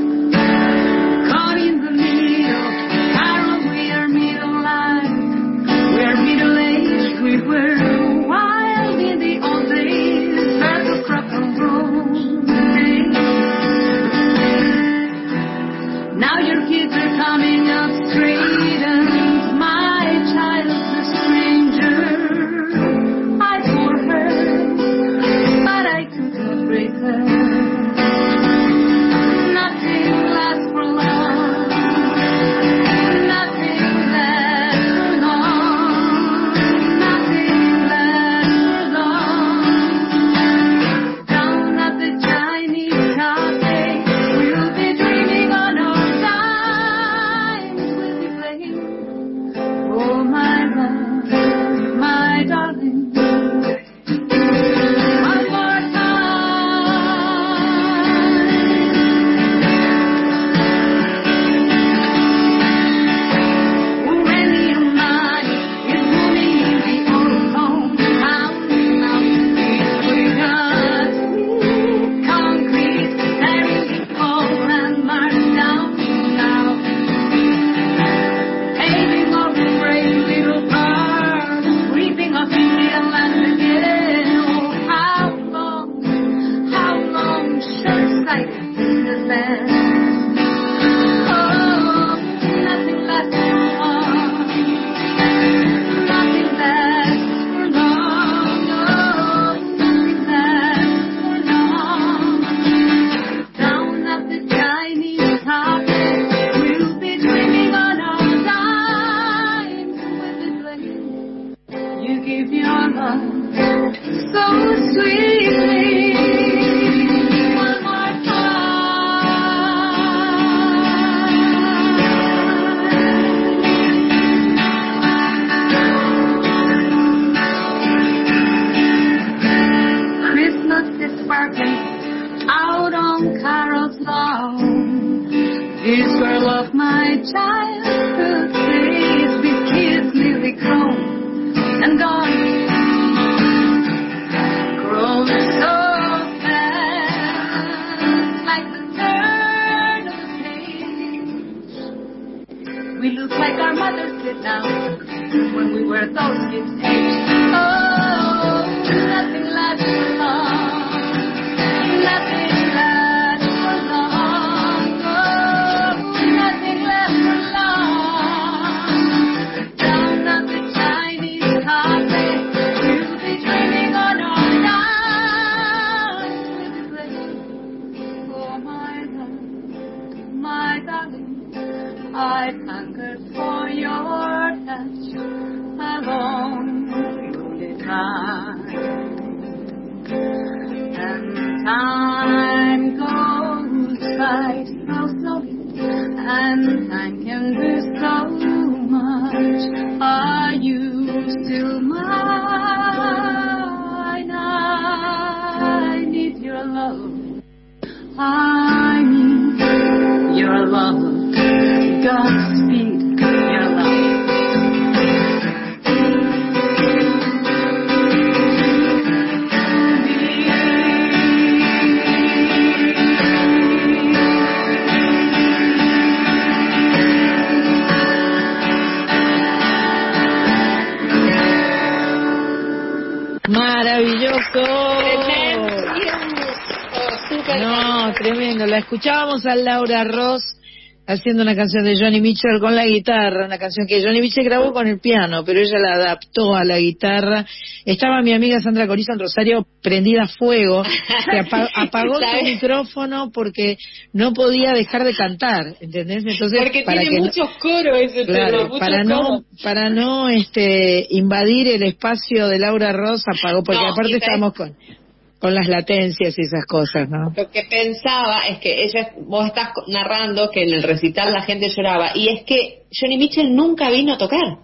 everywhere. And time can do so much. Escuchábamos a Laura Ross haciendo una canción de Johnny Mitchell con la guitarra, una canción que Johnny Mitchell grabó con el piano, pero ella la adaptó a la guitarra. Estaba mi amiga Sandra Corizo en Rosario prendida a fuego, que apa- *laughs* apagó su micrófono porque no podía dejar de cantar, ¿entendés? Entonces, Porque para tiene que no- muchos coros ese Claro, tema, muchos para no coros. para no este invadir el espacio de Laura Ross apagó porque No, aparte estábamos con con las latencias y esas cosas, ¿no? Lo que pensaba es que ella, vos estás narrando que en el recital la gente lloraba, y es que Johnny Mitchell nunca vino a tocar.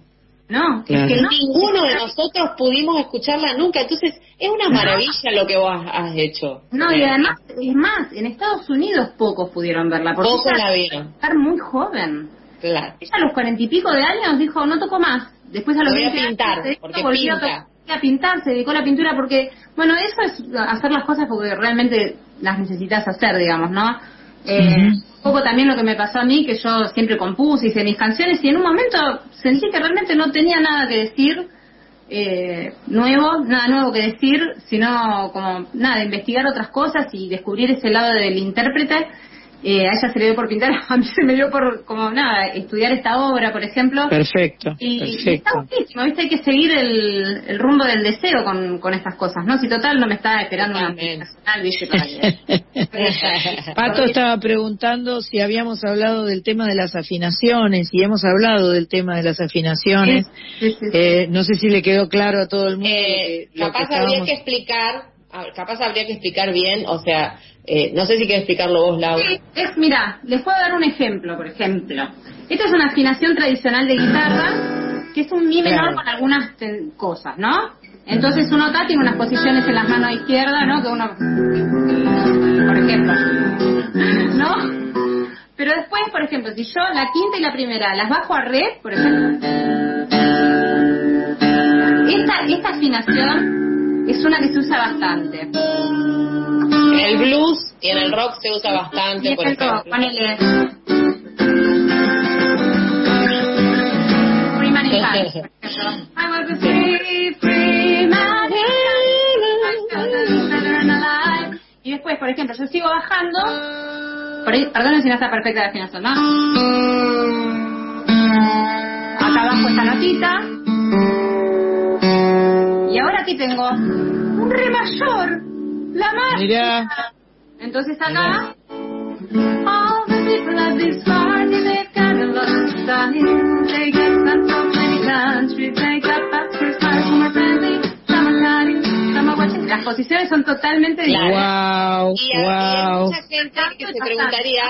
No, Claro. es que no. Ninguno de nosotros pudimos escucharla nunca, entonces es una maravilla lo que vos has- hecho. No, y además, es más, en Estados Unidos pocos pudieron verla. Porque Pocos la vieron. estar muy joven. Claro. Ella a los cuarenta y pico de años dijo, no toco más. Después a los Voy a 20 pintar, años, porque pinta. A pintar, se dedicó a la pintura porque, bueno, eso es hacer las cosas porque realmente las necesitas hacer, digamos, ¿no? Eh, Un poco también lo que me pasó a mí, que yo siempre compuse, hice mis canciones y en un momento sentí que realmente no tenía nada que decir eh, nuevo, nada nuevo que decir, sino como nada, investigar otras cosas y descubrir ese lado del intérprete. Eh, a ella se le dio por pintar, *laughs* a mí se me dio por, como nada, estudiar esta obra, por ejemplo. Perfecto, Y, y está perfecto. buenísimo, ¿viste? Hay que seguir el, el rumbo del deseo con, con estas cosas, ¿no? Si total no me está esperando una multinacional, ¿viste? Para que- *laughs* Pato estaba preguntando si habíamos hablado del tema de las afinaciones y hemos hablado del tema de las afinaciones. Eh, no sé si le quedó claro a todo el mundo. Eh, lo que capaz habría estábamos- que explicar, a ver, capaz habría que explicar bien, o sea, eh, no sé si quieres explicarlo vos, Laura. Sí, es, mira, les puedo dar un ejemplo, por ejemplo. Esta es una afinación tradicional de guitarra, que es un mi menor Claro. con algunas cosas, ¿no? Entonces uno acá tiene unas posiciones en las manos izquierdas, ¿no? Que uno, por ejemplo, *laughs* ¿no? Pero después, por ejemplo, si yo la quinta y la primera las bajo a re, por ejemplo, esta, esta afinación es una que se usa bastante. En el blues y en el rock se usa bastante, por ejemplo, ponele. *laughs* I was a free, free man. Y después, por ejemplo, yo sigo bajando. Perdón si no está perfecta la afinación, ¿no? Acá abajo esta notita. Y ahora aquí tengo un re mayor. La más. Mirá. Entonces acá. Las posiciones son totalmente diferentes. Wow, Y, hay- y hay wow. mucha gente que se preguntaría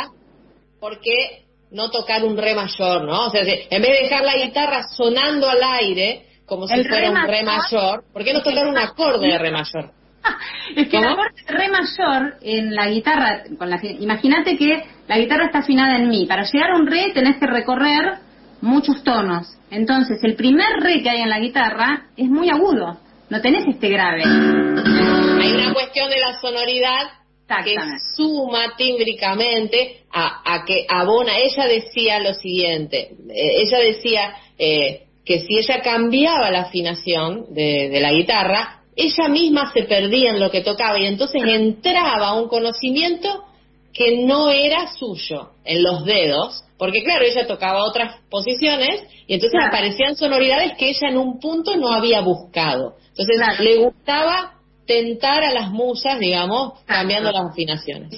por qué no tocar un re mayor, ¿no? O sea, en vez de dejar la guitarra sonando al aire, como si fuera re un re mayor- ¿por qué no tocar un acorde de re mayor? *laughs* Es que el acorde re mayor en la guitarra, con la, imagínate que la guitarra está afinada en mi. Para llegar a un re tenés que recorrer muchos tonos. Entonces, el primer re que hay en la guitarra es muy agudo. No tenés este grave. Hay una cuestión de la sonoridad que suma tímbricamente a, a que abona. Ella decía lo siguiente, eh, ella decía eh, que si ella cambiaba la afinación de, de la guitarra, ella misma se perdía en lo que tocaba y entonces entraba un conocimiento que no era suyo en los dedos, porque claro, ella tocaba otras posiciones y entonces aparecían sonoridades que ella en un punto no había buscado. Entonces le gustaba tentar a las musas, digamos, cambiando las afinaciones.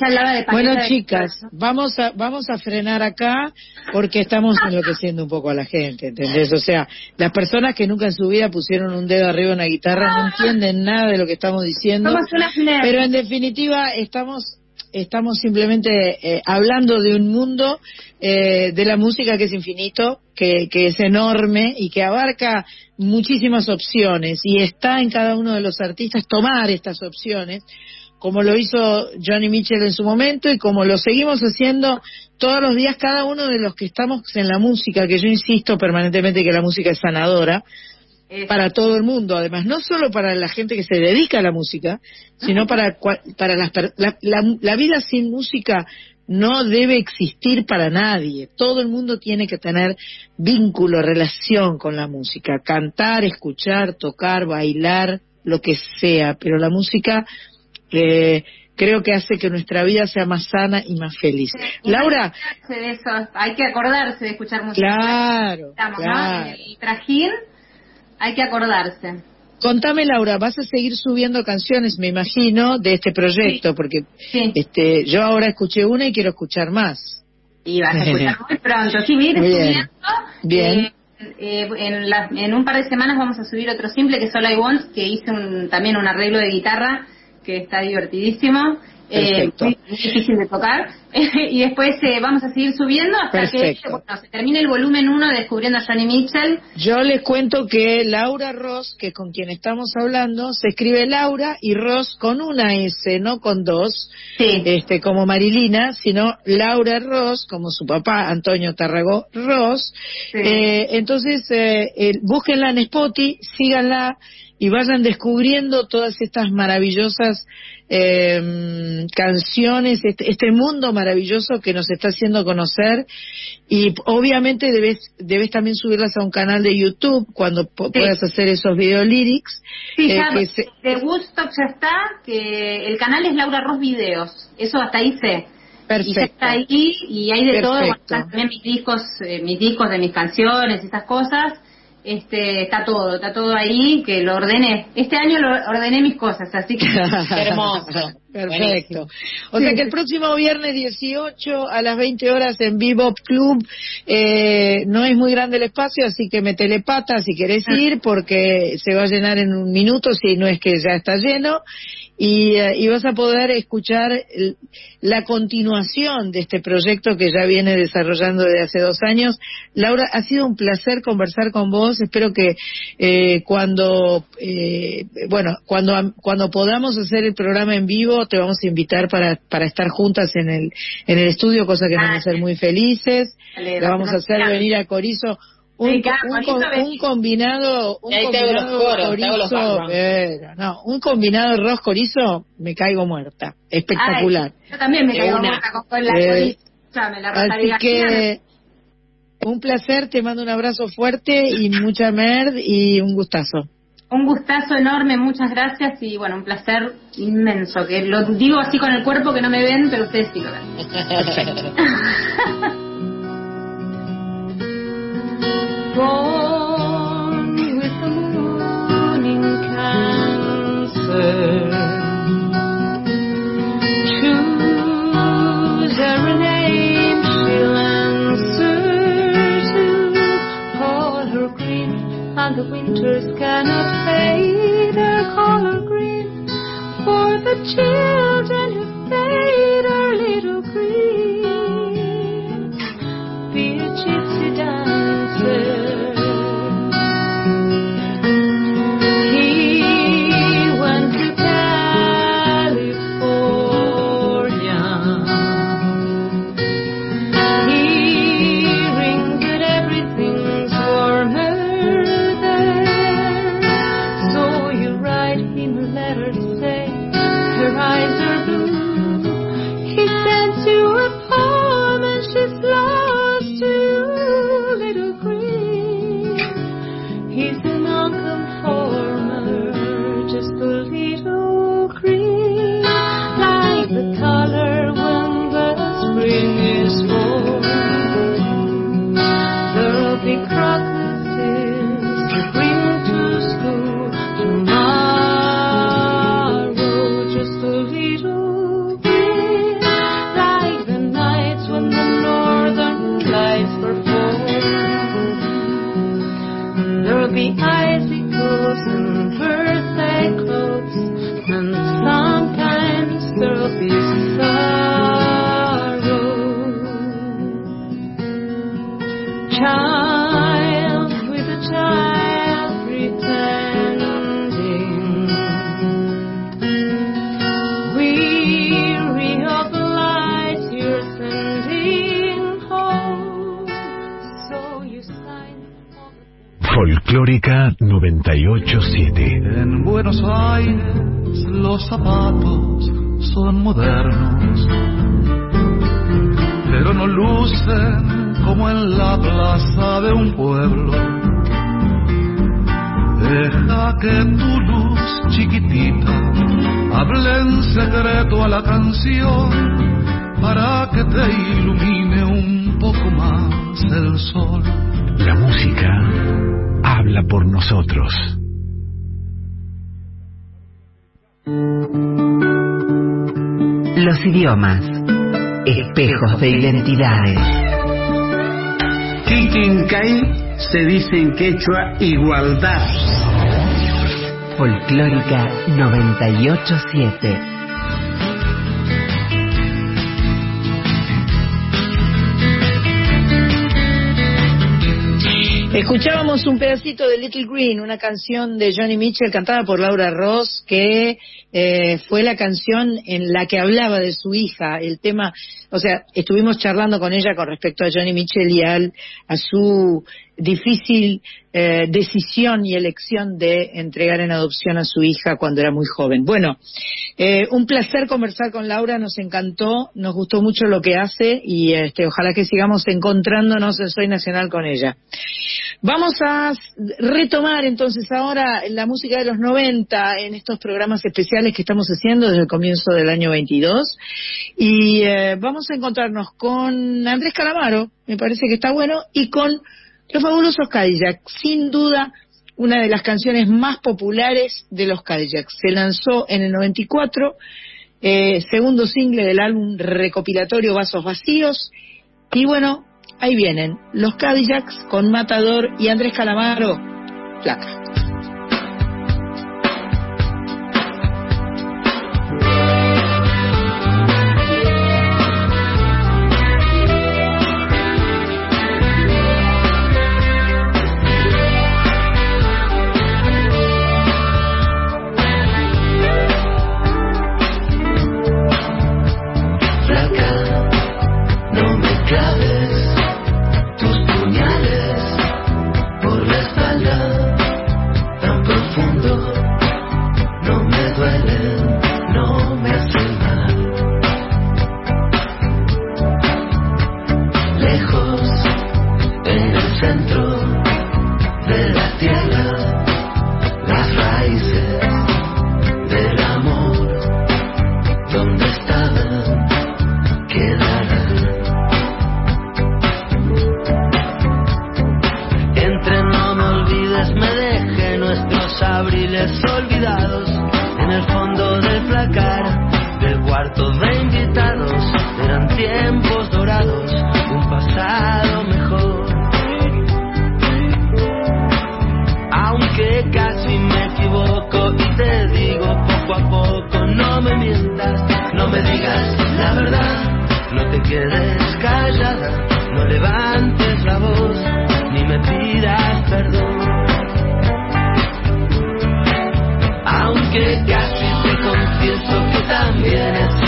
Bueno, chicas, vamos a vamos a frenar acá porque estamos enloqueciendo un poco a la gente, ¿entendés? O sea, las personas que nunca en su vida pusieron un dedo arriba en una guitarra no entienden nada de lo que estamos diciendo. Pero en definitiva estamos estamos simplemente eh, hablando de un mundo eh, de la música que es infinito, que, que es enorme y que abarca muchísimas opciones. Y está en cada uno de los artistas tomar estas opciones como lo hizo Johnny Mitchell en su momento y como lo seguimos haciendo todos los días cada uno de los que estamos en la música, que yo insisto permanentemente que la música es sanadora, para todo el mundo, además, no solo para la gente que se dedica a la música, sino para, para las, la, la- la vida sin música no debe existir para nadie. Todo el mundo tiene que tener vínculo, relación con la música, cantar, escuchar, tocar, bailar, lo que sea, pero la música eh, creo que hace que nuestra vida sea más sana y más feliz. Laura, De eso, hay que acordarse de escuchar música. Claro, Estamos, claro. El trajín hay que acordarse. Contame, Laura, vas a seguir subiendo canciones, me imagino, de este proyecto, porque este, yo ahora escuché una y quiero escuchar más. Y vas a escuchar *laughs* muy pronto. Sí, bien, Bien. estudiando. Bien. Eh, eh, en, la- en un par de semanas vamos a subir otro simple que es All I Want, que hice un- también un arreglo de guitarra que está divertidísimo. Eh, muy, difícil de tocar. *laughs* Y después eh, vamos a seguir subiendo hasta que Perfecto. bueno, se termine el volumen 1 de Descubriendo a Johnny Mitchell. Yo les cuento que Laura Ross, que con quien estamos hablando, se escribe Laura y Ross con una S, no con dos, este, como Marilina, sino Laura Ross, como su papá Antonio Tarragó Ross. Eh, entonces, eh, eh, búsquenla en Spotify, síganla y vayan descubriendo todas estas maravillosas eh, canciones, este, este mundo maravilloso que nos está haciendo conocer y obviamente debes, debes también subirlas a un canal de YouTube cuando puedas hacer esos video lyrics. Sí, eh, ya que se- de Woodstock ya está, que el canal es Laura Ross Videos, eso hasta ahí sé. Y ya está ahí y hay de todo, bueno, Perfecto. también mis discos, eh, mis discos de mis canciones, esas cosas. Este, está todo, está todo ahí, que lo ordené. Este año lo ordené mis cosas, así que *laughs* *laughs* Perfecto. O sea que el próximo viernes 18 a las 20 horas en Bebop Club eh, no es muy grande el espacio, así que metele pata si querés ir porque se va a llenar en un minuto si no es que ya está lleno. Y, eh, y vas a poder escuchar el- la continuación de este proyecto que ya viene desarrollando desde hace dos años. Laura, ha sido un placer conversar con vos. Espero que eh, cuando, eh, bueno, cuando, cuando podamos hacer el programa en vivo, te vamos a invitar para, para estar juntas en el, en el estudio, cosa que nos va a hacer muy felices. Dale, Le vamos a hacer venir a Corizo un, un, Corizo, combinado, un combinado coros, Corizo, backgrounds. pero no, un combinado arroz Corizo, me caigo muerta. Espectacular. Ay, yo también me caigo una. muerta con, con la Eh, la Así que un placer, te mando un abrazo fuerte y mucha merd y un gustazo. Un gustazo enorme, muchas gracias y bueno, un placer inmenso, que lo digo así con el cuerpo que no me ven, pero ustedes sí lo ven. *laughs* *laughs* the winters cannot fade their color green. For the children who fade Folclórica 987. En Buenos Aires los zapatos son modernos, pero no lucen como en la plaza de un pueblo. Deja que tu luz chiquitita hable en secreto a la canción para que te ilumine un poco más el sol. La música habla por nosotros. Los idiomas. Espejos de identidades. Kikinkay se dice en quechua igualdad. Folclórica 987. Escuchábamos un pedacito de Little Green, una canción de Johnny Mitchell cantada por Laura Ross, que eh, fue la canción en la que hablaba de su hija, el tema, o sea, estuvimos charlando con ella con respecto a Johnny Mitchell y al, a su difícil eh, decisión y elección de entregar en adopción a su hija cuando era muy joven. Bueno, eh, un placer conversar con Laura, nos encantó, nos gustó mucho lo que hace y este, ojalá que sigamos encontrándonos en Soy Nacional con ella. Vamos a retomar entonces ahora la música de los 90 en estos programas especiales que estamos haciendo desde el comienzo del año 22 y eh, vamos a encontrarnos con Andrés Calamaro, me parece que está bueno, y con los fabulosos Cadillac, sin duda una de las canciones más populares de los Cadillacs. Se lanzó en el 94, eh, segundo single del álbum recopilatorio Vasos Vacíos, y bueno, ahí vienen los Cadillacs con Matador y Andrés Calamaro, placa. tiempos dorados, un pasado mejor. Aunque casi me equivoco y te digo poco a poco, no me mientas, no me digas la verdad, no te quedes callada, no levantes la voz, ni me pidas perdón. Aunque casi te confieso que también es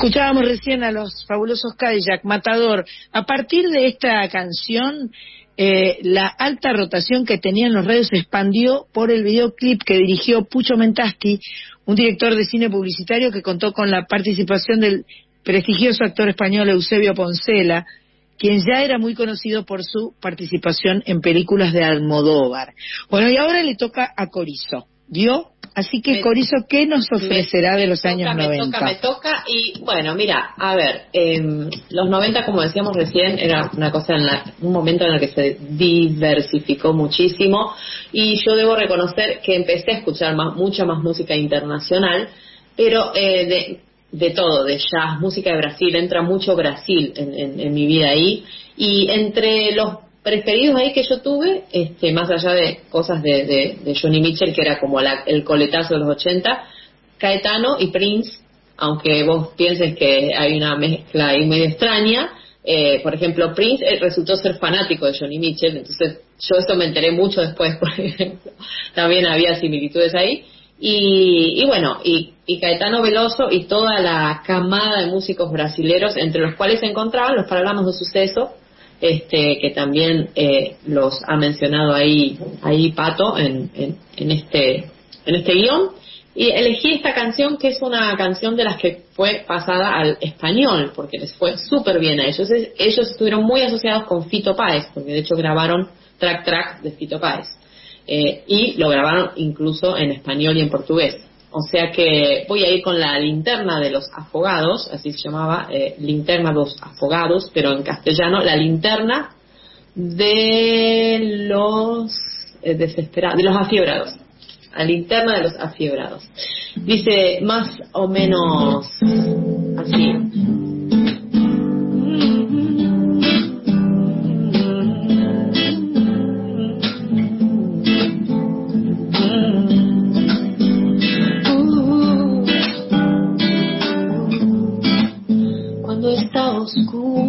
escuchábamos recién a los fabulosos Cadillac, Matador. A partir de esta canción, eh, la alta rotación que tenía en los radios se expandió por el videoclip que dirigió Pucho Mentasti, un director de cine publicitario que contó con la participación del prestigioso actor español Eusebio Poncela, quien ya era muy conocido por su participación en películas de Almodóvar. Bueno, y ahora le toca a Corizo. ¿Vio? Así que, Me- Corizo, ¿qué nos ofrecerá de los años me 90? toca, me toca y bueno, mira, a ver, em, los 90 como decíamos recién era una cosa en la, un momento en el que se diversificó muchísimo y yo debo reconocer que empecé a escuchar más, mucha más música internacional, pero eh, de, de todo, de jazz, música de Brasil, entra mucho Brasil en, en- en mi vida ahí y entre los preferidos ahí que yo tuve, este, más allá de cosas de, Johnny Mitchell, que era como la- el coletazo de los 80, Caetano y Prince, aunque vos pienses que hay una mezcla ahí medio extraña, eh, por ejemplo, Prince eh, resultó ser fanático de Johnny Mitchell, entonces yo eso me enteré mucho después, *laughs* por ejemplo, también había similitudes ahí. Y, y bueno, y, y Caetano Veloso y toda la camada de músicos brasileros, entre los cuales se encontraban los Paralamas de Suceso, este, que también eh, los ha mencionado ahí, ahí Pato en, en, este, en este guion. Y elegí esta canción que es una canción de las que fue pasada al español, porque les fue súper bien a ellos. Ellos estuvieron muy asociados con Fito Páez, porque de hecho grabaron track track de Fito Páez. Eh, y lo grabaron incluso en español y en portugués. O sea que voy a ir con la linterna de los afogados, así se llamaba, eh, linterna dos afogados, pero en castellano, la linterna de los eh, desesperados, de los afiebrados. La linterna de los afiebrados. Dice más o menos así.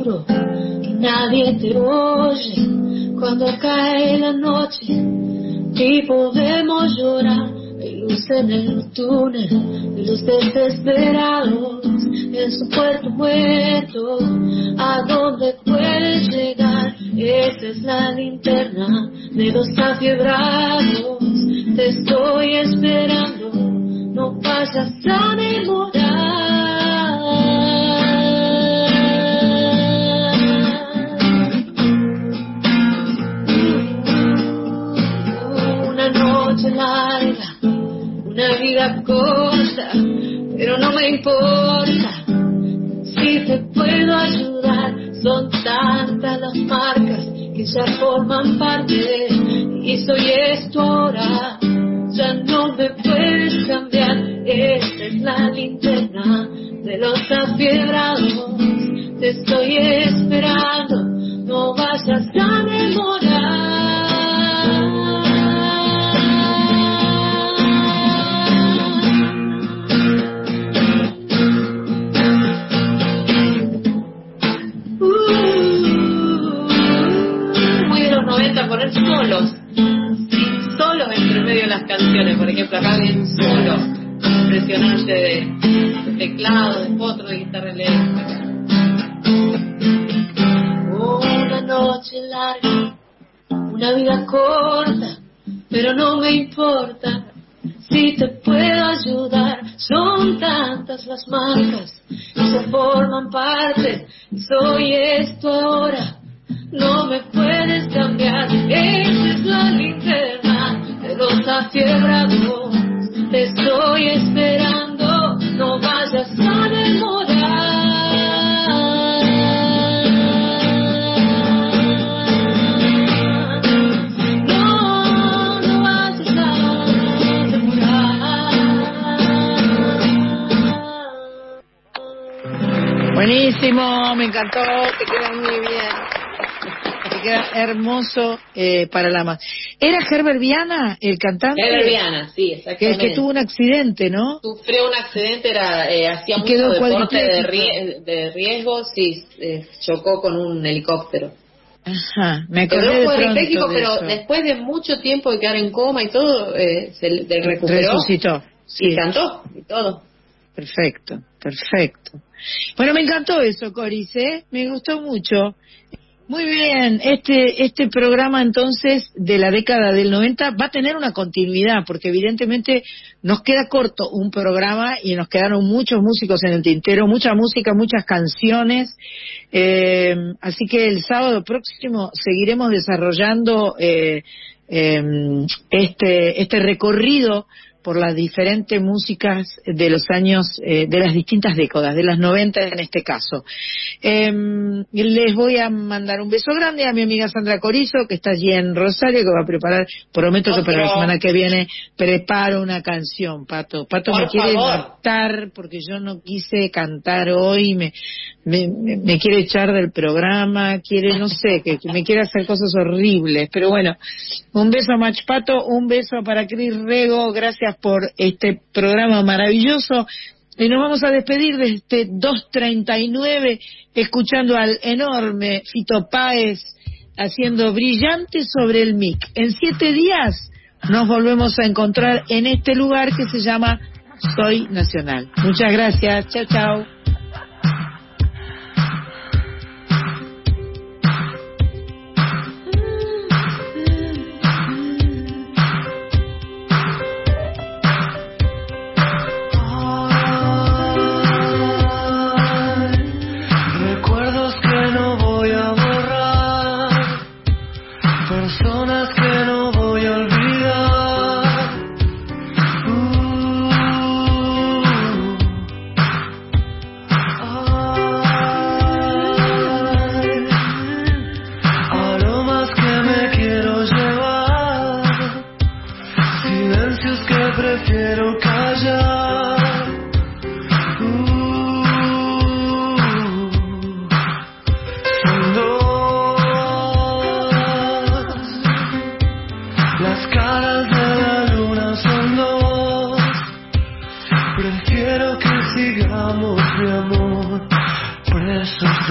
Y nadie te oye, cuando cae la noche y podemos llorar. Hay luz en el túnel de los desesperados en su puerto muerto. ¿A dónde puedes llegar? Esa es la linterna de los afiebrados. Te estoy esperando, no vayas a demorar. Noche larga, una vida corta, pero no me importa si te puedo ayudar. Son tantas las marcas que ya forman parte y soy esto ahora. Ya no me puedes cambiar. Esta es la linterna de los afiebrados. Te estoy esperando. No vayas a muy Por ejemplo, acá hay un solo impresionante de, teclado, de potro, de guitarra eléctrica. Una noche larga, una vida corta, pero no me importa si te puedo ayudar. Son tantas las marcas que se forman parte. Soy esto ahora, no me puedes cambiar. Esa es la linterna los afiebrados. Te estoy esperando, no vayas a demorar. No, no vayas a Buenísimo, me encantó, te queda muy bien. Queda hermoso eh, para la más. ¿Era Herbert Viana el cantante? Herbert Viana, sí, Que, exactamente. que tuvo un accidente, ¿no? Sufrió un accidente, era, eh, hacía mucho quedó deporte de, de riesgo, sí, eh, chocó con un helicóptero. Ajá, me acordé Quedó de pronto de pero eso. después de mucho tiempo de quedar en coma y todo, eh, se le- recuperó. Resucitó. Y cantó, y todo. Perfecto, perfecto. Bueno, me encantó eso, Coris, ¿eh? Me gustó mucho. Muy bien, este, este programa entonces de la década del 90 va a tener una continuidad, porque evidentemente nos queda corto un programa y nos quedaron muchos músicos en el tintero, mucha música, muchas canciones. Eh, así que el sábado próximo seguiremos desarrollando eh, eh, este, este recorrido por las diferentes músicas de los años, eh, de las distintas décadas, de las 90 en este caso. Eh, les voy a mandar un beso grande a mi amiga Sandra Corizo, que está allí en Rosario, que va a preparar, prometo que para la Otro. semana que viene preparo una canción, Pato. Pato Por me quiere favor. matar porque yo no quise cantar hoy, me, me, me- quiere echar del programa, quiere, no sé, que, que me quiere hacer cosas horribles, pero bueno, un beso a Mach Pato, un beso para Cris Rego, gracias por este programa maravilloso. Y nos vamos a despedir de este 239 escuchando al enorme Fito Páez haciendo brillante sobre el mic. En siete días nos volvemos a encontrar en este lugar que se llama Soy Nacional. Muchas gracias. Chao, chao.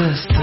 De